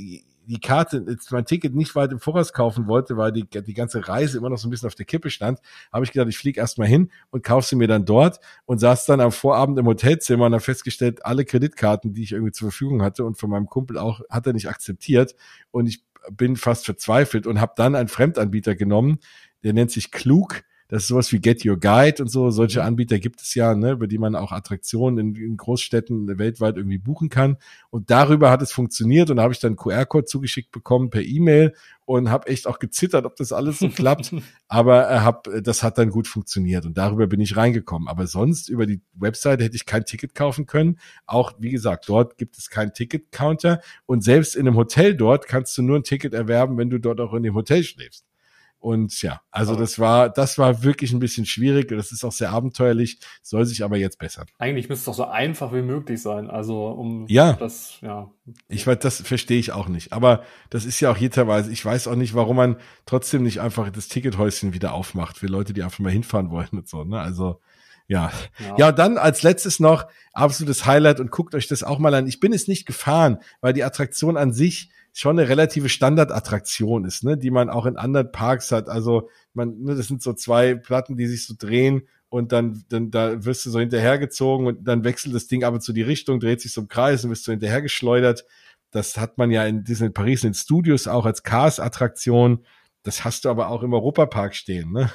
die Karte, mein Ticket nicht weit im Voraus kaufen wollte, weil die, die ganze Reise immer noch so ein bisschen auf der Kippe stand, habe ich gedacht, ich fliege erstmal hin und kaufe sie mir dann dort und saß dann am Vorabend im Hotelzimmer und habe festgestellt, alle Kreditkarten, die ich irgendwie zur Verfügung hatte und von meinem Kumpel auch, hat er nicht akzeptiert. Und ich bin fast verzweifelt und habe dann einen Fremdanbieter genommen, der nennt sich Klug das ist sowas wie Get Your Guide und so. Solche. Anbieter gibt es ja, ne, über die man auch Attraktionen in, in Großstädten weltweit irgendwie buchen kann. Und darüber hat es funktioniert und da habe ich dann QR-Code zugeschickt bekommen per E-Mail und habe echt auch gezittert, ob das alles so klappt. Aber äh, hab, das hat dann gut funktioniert und darüber bin ich reingekommen. Aber sonst über die Webseite hätte ich kein Ticket kaufen können. Auch wie gesagt, dort gibt es keinen Ticket-Counter und selbst in einem Hotel dort kannst du nur ein Ticket erwerben, wenn du dort auch in dem Hotel schläfst. Und ja, also das war, das war wirklich ein bisschen schwierig. Das ist auch sehr abenteuerlich, soll sich aber jetzt bessern.
Eigentlich müsste es doch so einfach wie möglich sein. Also um
ja, das, ja. Ich weiß, das verstehe ich auch nicht. Aber das ist ja auch jederweise. Ich weiß auch nicht, warum man trotzdem nicht einfach das Tickethäuschen wieder aufmacht für Leute, die einfach mal hinfahren wollen und so. Ne? Also ja. ja. Ja, und dann als letztes noch absolutes Highlight und guckt euch das auch mal an. Ich bin es nicht gefahren, weil die Attraktion an sich schon eine relative Standardattraktion ist, ne, die man auch in anderen Parks hat. Also man, ne, das sind so zwei Platten, die sich so drehen und dann, dann da wirst du so hinterhergezogen und dann wechselt das Ding aber zu die Richtung, dreht sich im Kreis und wirst so hinterhergeschleudert. Das hat man ja in Disney Paris in Studios auch als Cars-Attraktion. Das hast du aber auch im Europapark stehen, ne?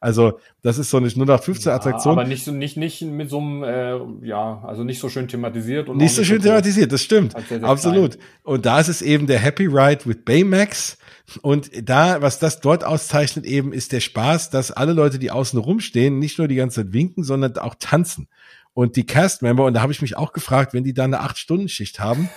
Also das ist so eine 0815 Attraktion.
Ja, aber nicht so nicht nicht mit so einem äh, ja also nicht so schön thematisiert
und nicht so schön thematisiert. Das stimmt, sehr, sehr absolut. Klein. Und da ist es eben der Happy Ride with Baymax. Und da, was das dort auszeichnet eben, ist der Spaß, dass alle Leute, die außen rumstehen, nicht nur die ganze Zeit winken, sondern auch tanzen. Und die Cast-Member, und da habe ich mich auch gefragt, wenn die da eine Acht-Stunden-Schicht haben,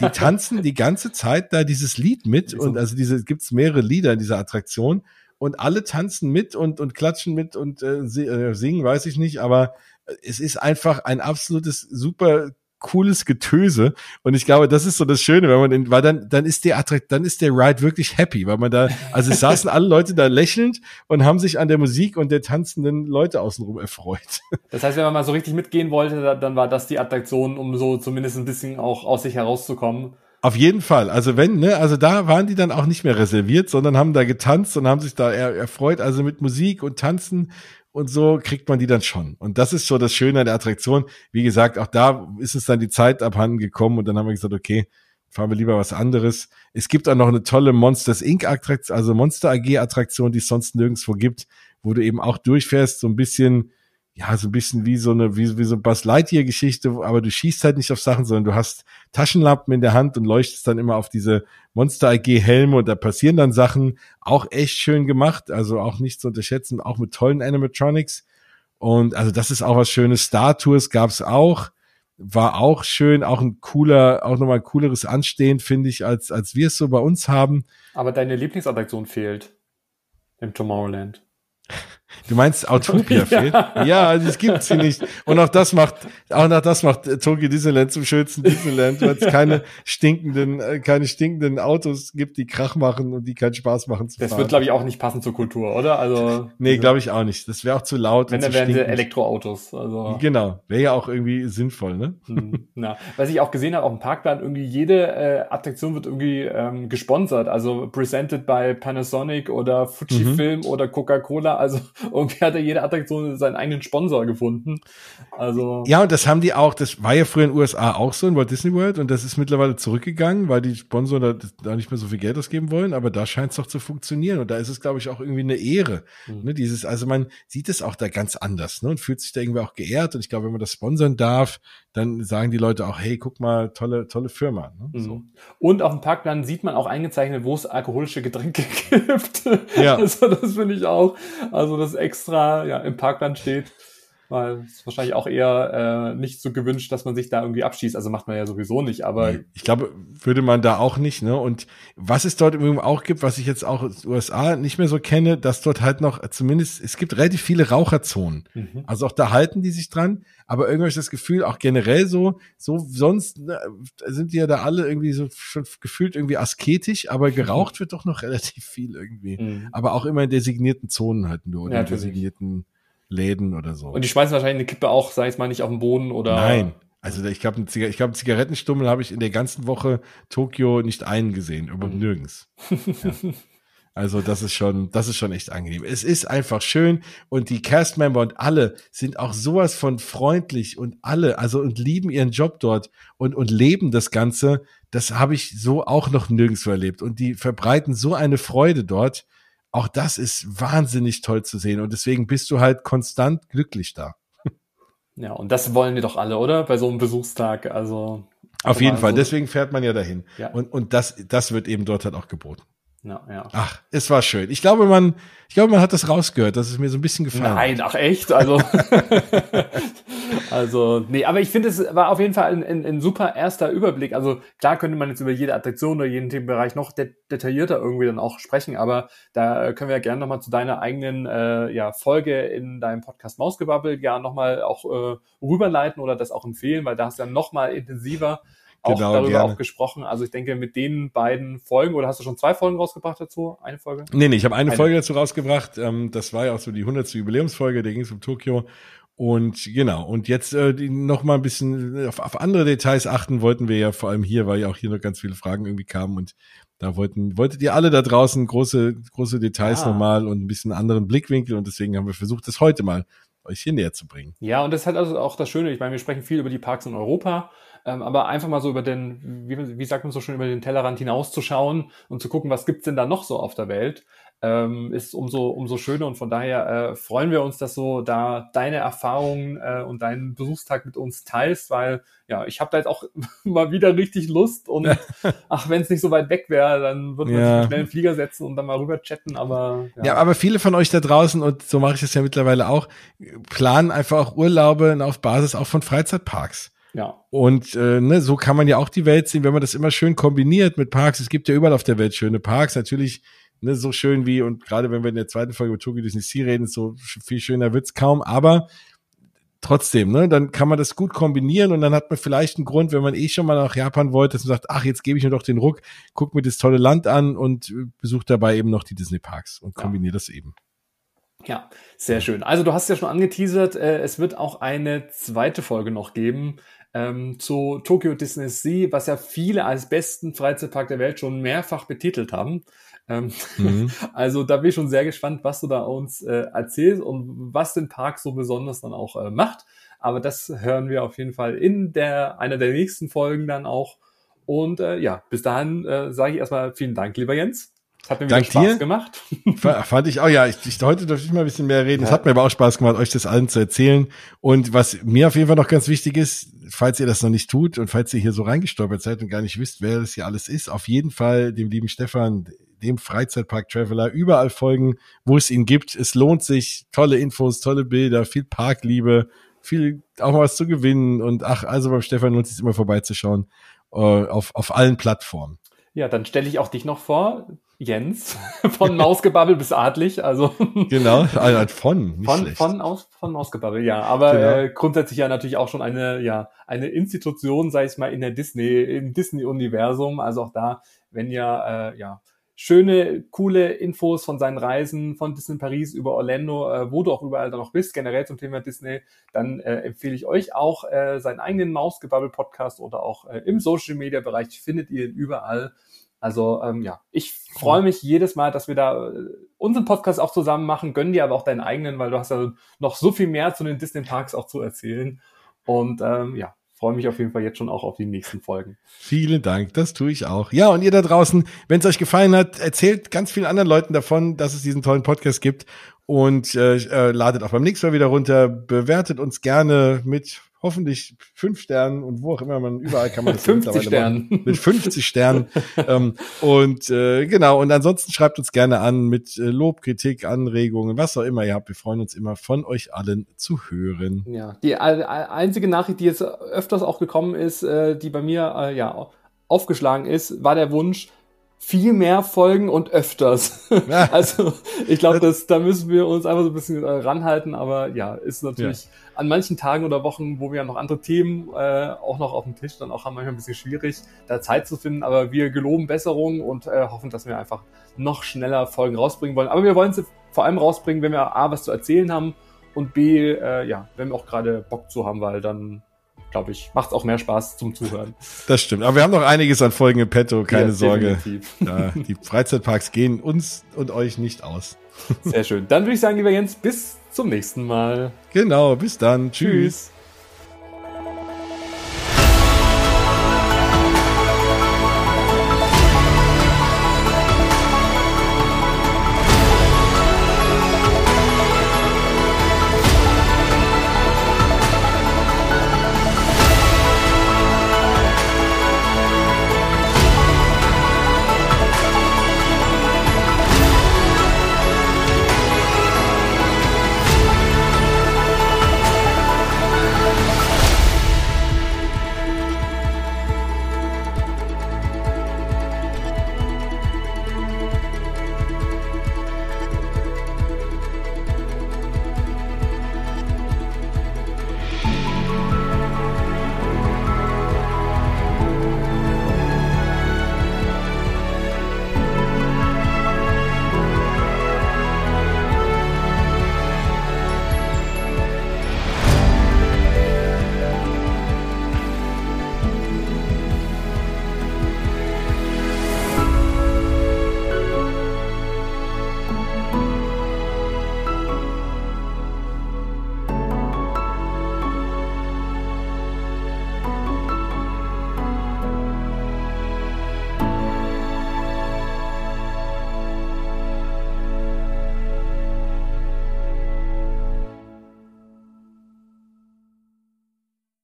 die tanzen die ganze Zeit da dieses Lied mit. Und also diese gibt's mehrere Lieder in dieser Attraktion. Und alle tanzen mit und, und klatschen mit und äh, äh singen, weiß ich nicht. Aber es ist einfach ein absolutes super cooles Getöse. Und ich glaube, das ist so das Schöne, wenn man den, weil dann, dann ist der Attrakt, dann ist der Ride wirklich happy, weil man da, also es saßen alle Leute da lächelnd und haben sich an der Musik und der tanzenden Leute außenrum erfreut.
Das heißt, wenn man mal so richtig mitgehen wollte, dann war das die Attraktion, um so zumindest ein bisschen auch aus sich herauszukommen.
Auf jeden Fall. Also wenn, ne, also da waren die dann auch nicht mehr reserviert, sondern haben da getanzt und haben sich da erfreut, also mit Musik und Tanzen und so kriegt man die dann schon. Und das ist so das Schöne an der Attraktion. Wie gesagt, auch da ist es dann die Zeit abhanden gekommen und dann haben wir gesagt, okay, fahren wir lieber was anderes. Es gibt auch noch eine tolle Monsters Inc. Attraktion, also Monster AG Attraktion, die es sonst nirgendwo gibt, wo du eben auch durchfährst, so ein bisschen ja, so ein bisschen wie so eine, wie, wie so eine Buzz Lightyear Geschichte, aber du schießt halt nicht auf Sachen, sondern du hast Taschenlampen in der Hand und leuchtest dann immer auf diese Monster AG Helme und da passieren dann Sachen. Auch echt schön gemacht, also auch nicht zu unterschätzen, auch mit tollen Animatronics. Und also das ist auch was Schönes. Star Tours gab's auch, war auch schön, auch ein cooler, auch nochmal ein cooleres Anstehen, finde ich, als, als wir es so bei uns haben.
Aber deine Lieblingsattraktion fehlt im Tomorrowland.
Du meinst Autopia fehlt? Ja, das gibt's hier nicht. Und auch das macht, auch nach das macht Tokyo Disneyland zum schönsten Disneyland, weil es keine stinkenden, äh, keine stinkenden Autos gibt, die Krach machen und die keinen Spaß machen
zu fahren. Das wird, glaube ich, auch nicht passen zur Kultur, oder? Also.
Nee, glaube ich auch nicht. Das wäre auch zu laut.
Wenn, dann wären sie Elektroautos, also.
Genau. Wäre ja auch irgendwie sinnvoll, ne?
Hm, na, was ich auch gesehen habe auf dem Parkplan, irgendwie jede äh, Attraktion wird irgendwie ähm, gesponsert. Also presented by Panasonic oder Fujifilm mhm. oder Coca-Cola. Also irgendwie hat ja jede Attraktion seinen eigenen Sponsor gefunden. Also.
Ja, und das haben die auch, das war ja früher in den USA auch so in Walt Disney World und das ist mittlerweile zurückgegangen, weil die Sponsoren da, da nicht mehr so viel Geld ausgeben wollen, aber da scheint es doch zu funktionieren und da ist es, glaube ich, auch irgendwie eine Ehre. Mhm. Ne, dieses, also man sieht es auch da ganz anders ne, und fühlt sich da irgendwie auch geehrt und ich glaube, wenn man das sponsern darf, dann sagen die Leute auch, hey, guck mal, tolle, tolle Firma. Ne?
Mhm. So. Und auf dem Parkplan sieht man auch eingezeichnet, wo es alkoholische Getränke gibt. Ja. Also das finde ich auch. Also das extra ja, im Parkplan steht weil es wahrscheinlich auch eher äh, nicht so gewünscht, dass man sich da irgendwie abschießt. Also macht man ja sowieso nicht, aber.
Ich glaube, würde man da auch nicht, ne? Und was es dort im auch gibt, was ich jetzt auch in den USA nicht mehr so kenne, dass dort halt noch zumindest, es gibt relativ viele Raucherzonen. Mhm. Also auch da halten die sich dran, aber irgendwie das Gefühl, auch generell so, so sonst ne, sind die ja da alle irgendwie so schon gefühlt irgendwie asketisch, aber geraucht wird doch noch relativ viel irgendwie. Mhm. Aber auch immer in designierten Zonen halt nur, oder ja, in designierten Läden oder so.
Und die schmeißen wahrscheinlich eine Kippe auch, sag ich mal, nicht auf den Boden oder.
Nein. Also ich glaube, Ziga ich glaube, Zigarettenstummel habe ich in der ganzen Woche Tokio nicht einen gesehen, überhaupt mhm. nirgends. Ja. Also das ist schon, das ist schon echt angenehm. Es ist einfach schön und die Castmember und alle sind auch sowas von freundlich und alle, also und lieben ihren Job dort und und leben das Ganze. Das habe ich so auch noch nirgendwo erlebt und die verbreiten so eine Freude dort auch das ist wahnsinnig toll zu sehen und deswegen bist du halt konstant glücklich da.
Ja, und das wollen wir doch alle, oder? Bei so einem Besuchstag, also.
Auf jeden Fall, so deswegen fährt man ja dahin. Ja. Und, und das, das wird eben dort halt auch geboten.
Ja, ja.
Ach, es war schön. Ich glaube, man, ich glaube, man hat das rausgehört, dass es mir so ein bisschen gefallen
Nein, ach echt? Also, also, nee, aber ich finde, es war auf jeden Fall ein, ein, ein, super erster Überblick. Also klar könnte man jetzt über jede Attraktion oder jeden Themenbereich noch de detaillierter irgendwie dann auch sprechen, aber da können wir ja gerne nochmal zu deiner eigenen äh, ja, Folge in deinem Podcast Mausgebabbel ja nochmal auch äh, rüberleiten oder das auch empfehlen, weil da hast du ja nochmal intensiver auch genau, darüber gerne. auch gesprochen. Also ich denke, mit den beiden Folgen, oder hast du schon zwei Folgen rausgebracht dazu? Eine Folge?
Nee, nee, ich habe eine, eine, Folge dazu rausgebracht. Ähm, das war ja auch so die 100. Jubiläumsfolge, da ging es um Tokio. Und genau, und jetzt äh, noch mal ein bisschen auf, auf andere Details achten wollten wir ja vor allem hier, weil ja auch hier noch ganz viele Fragen irgendwie kamen und da wollten, wolltet ihr alle da draußen große, große Details ah. nochmal und ein bisschen anderen Blickwinkel und deswegen haben wir versucht, das heute mal euch hier näher zu bringen.
Ja, und das hat also auch das Schöne, ich meine, wir sprechen viel über die Parks in Europa, ähm, aber einfach mal so über den, wie, wie sagt man so schön, über den Tellerrand hinauszuschauen und zu gucken, was gibt's denn da noch so auf der Welt. ähm, ist umso, umso schöner und von daher äh, freuen wir uns, dass du da deine Erfahrungen äh, und deinen Besuchstag mit uns teilst, weil ja, ich habe da jetzt auch mal wieder richtig Lust und ach, wenn es nicht so weit weg wäre, dann würden wir ja. schnell einen Flieger setzen und dann mal rüber chatten, aber
ja. ja, aber viele von euch da draußen und so mache ich es ja mittlerweile auch, planen einfach auch Urlaube auf Basis auch von Freizeitparks. Ja. Und äh, ne, so kann man ja auch die Welt sehen, wenn man das immer schön kombiniert mit Parks. Es gibt ja überall auf der Welt schöne Parks. Natürlich ne, so schön wie, und gerade wenn wir in der zweiten Folge über Tokyo Disney Sea reden, so viel schöner wird's kaum, aber trotzdem, ne, dann kann man das gut kombinieren und dann hat man vielleicht einen Grund, wenn man eh schon mal nach Japan wollte, dass man sagt, ach, jetzt gebe ich mir doch den Ruck, guck mir das tolle Land an und besucht dabei eben noch die Disney Parks und kombiniert ja. das eben.
Ja, sehr schön. Also du hast ja schon angeteasert, äh, es wird auch eine zweite Folge noch geben ähm, zu Tokyo Disney Sea, was ja viele als besten Freizeitpark der Welt schon mehrfach betitelt haben. Ähm, mhm. Also da bin ich schon sehr gespannt, was du da uns äh, erzählst und was den Park so besonders dann auch äh, macht. Aber das hören wir auf jeden Fall in der einer der nächsten Folgen dann auch. Und äh, ja, bis dahin äh, sage ich erstmal vielen Dank, lieber Jens.
Es hat mir Dank Spaß dir. gemacht. Fand ich auch, ja, ich, ich heute durfte ich mal ein bisschen mehr reden. Es ja. hat mir aber auch Spaß gemacht, euch das allen zu erzählen. Und was mir auf jeden Fall noch ganz wichtig ist, falls ihr das noch nicht tut und falls ihr hier so reingestolpert seid und gar nicht wisst, wer das hier alles ist, auf jeden Fall dem lieben Stefan, dem Freizeitpark Traveler, überall folgen, wo es ihn gibt. Es lohnt sich. Tolle Infos, tolle Bilder, viel Parkliebe, viel auch mal was zu gewinnen. Und ach, also beim Stefan lohnt es sich immer vorbeizuschauen äh, auf, auf allen Plattformen.
Ja, dann stelle ich auch dich noch vor. Jens von Mausgebabbel bis Adlig, also
genau, also von
nicht von schlecht. von aus von Mausgebabbel, ja, aber genau. äh, grundsätzlich ja natürlich auch schon eine ja eine Institution, sei es mal in der Disney im Disney Universum, also auch da, wenn ja äh, ja schöne coole Infos von seinen Reisen von Disney Paris über Orlando, äh, wo du auch überall da noch bist, generell zum Thema Disney, dann äh, empfehle ich euch auch äh, seinen eigenen Mausgebabbel Podcast oder auch äh, im Social Media Bereich findet ihr ihn überall also ähm, ja, ich freue mich jedes Mal, dass wir da äh, unseren Podcast auch zusammen machen, gönn dir aber auch deinen eigenen, weil du hast ja noch so viel mehr zu den Disney Parks auch zu erzählen. Und ähm, ja, freue mich auf jeden Fall jetzt schon auch auf die nächsten Folgen.
Vielen Dank, das tue ich auch. Ja, und ihr da draußen, wenn es euch gefallen hat, erzählt ganz vielen anderen Leuten davon, dass es diesen tollen Podcast gibt und äh, äh, ladet auch beim nächsten Mal wieder runter, bewertet uns gerne mit hoffentlich fünf Sternen und wo auch immer man überall kann man das
50 Sternen
machen, mit 50 Sternen ähm, und äh, genau und ansonsten schreibt uns gerne an mit äh, Lob, Kritik, Anregungen, was auch immer ihr habt. Wir freuen uns immer von euch allen zu hören.
Ja, die einzige Nachricht, die jetzt öfters auch gekommen ist, äh, die bei mir äh, ja aufgeschlagen ist, war der Wunsch viel mehr Folgen und öfters. Ja. Also ich glaube, das da müssen wir uns einfach so ein bisschen äh, ranhalten, aber ja, ist natürlich ja. an manchen Tagen oder Wochen, wo wir ja noch andere Themen äh, auch noch auf dem Tisch dann auch haben, manchmal ein bisschen schwierig, da Zeit zu finden, aber wir geloben Besserung und äh, hoffen, dass wir einfach noch schneller Folgen rausbringen wollen. Aber wir wollen sie vor allem rausbringen, wenn wir A, was zu erzählen haben und B, äh, ja, wenn wir auch gerade Bock zu haben, weil dann glaube ich, macht es auch mehr Spaß zum Zuhören.
Das stimmt. Aber wir haben noch einiges an Folgen im Petto, keine ja, Sorge. Ja, die Freizeitparks gehen uns und euch nicht aus.
Sehr schön. Dann würde ich sagen, lieber Jens, bis zum nächsten Mal.
Genau, bis dann. Tschüss. Tschüss.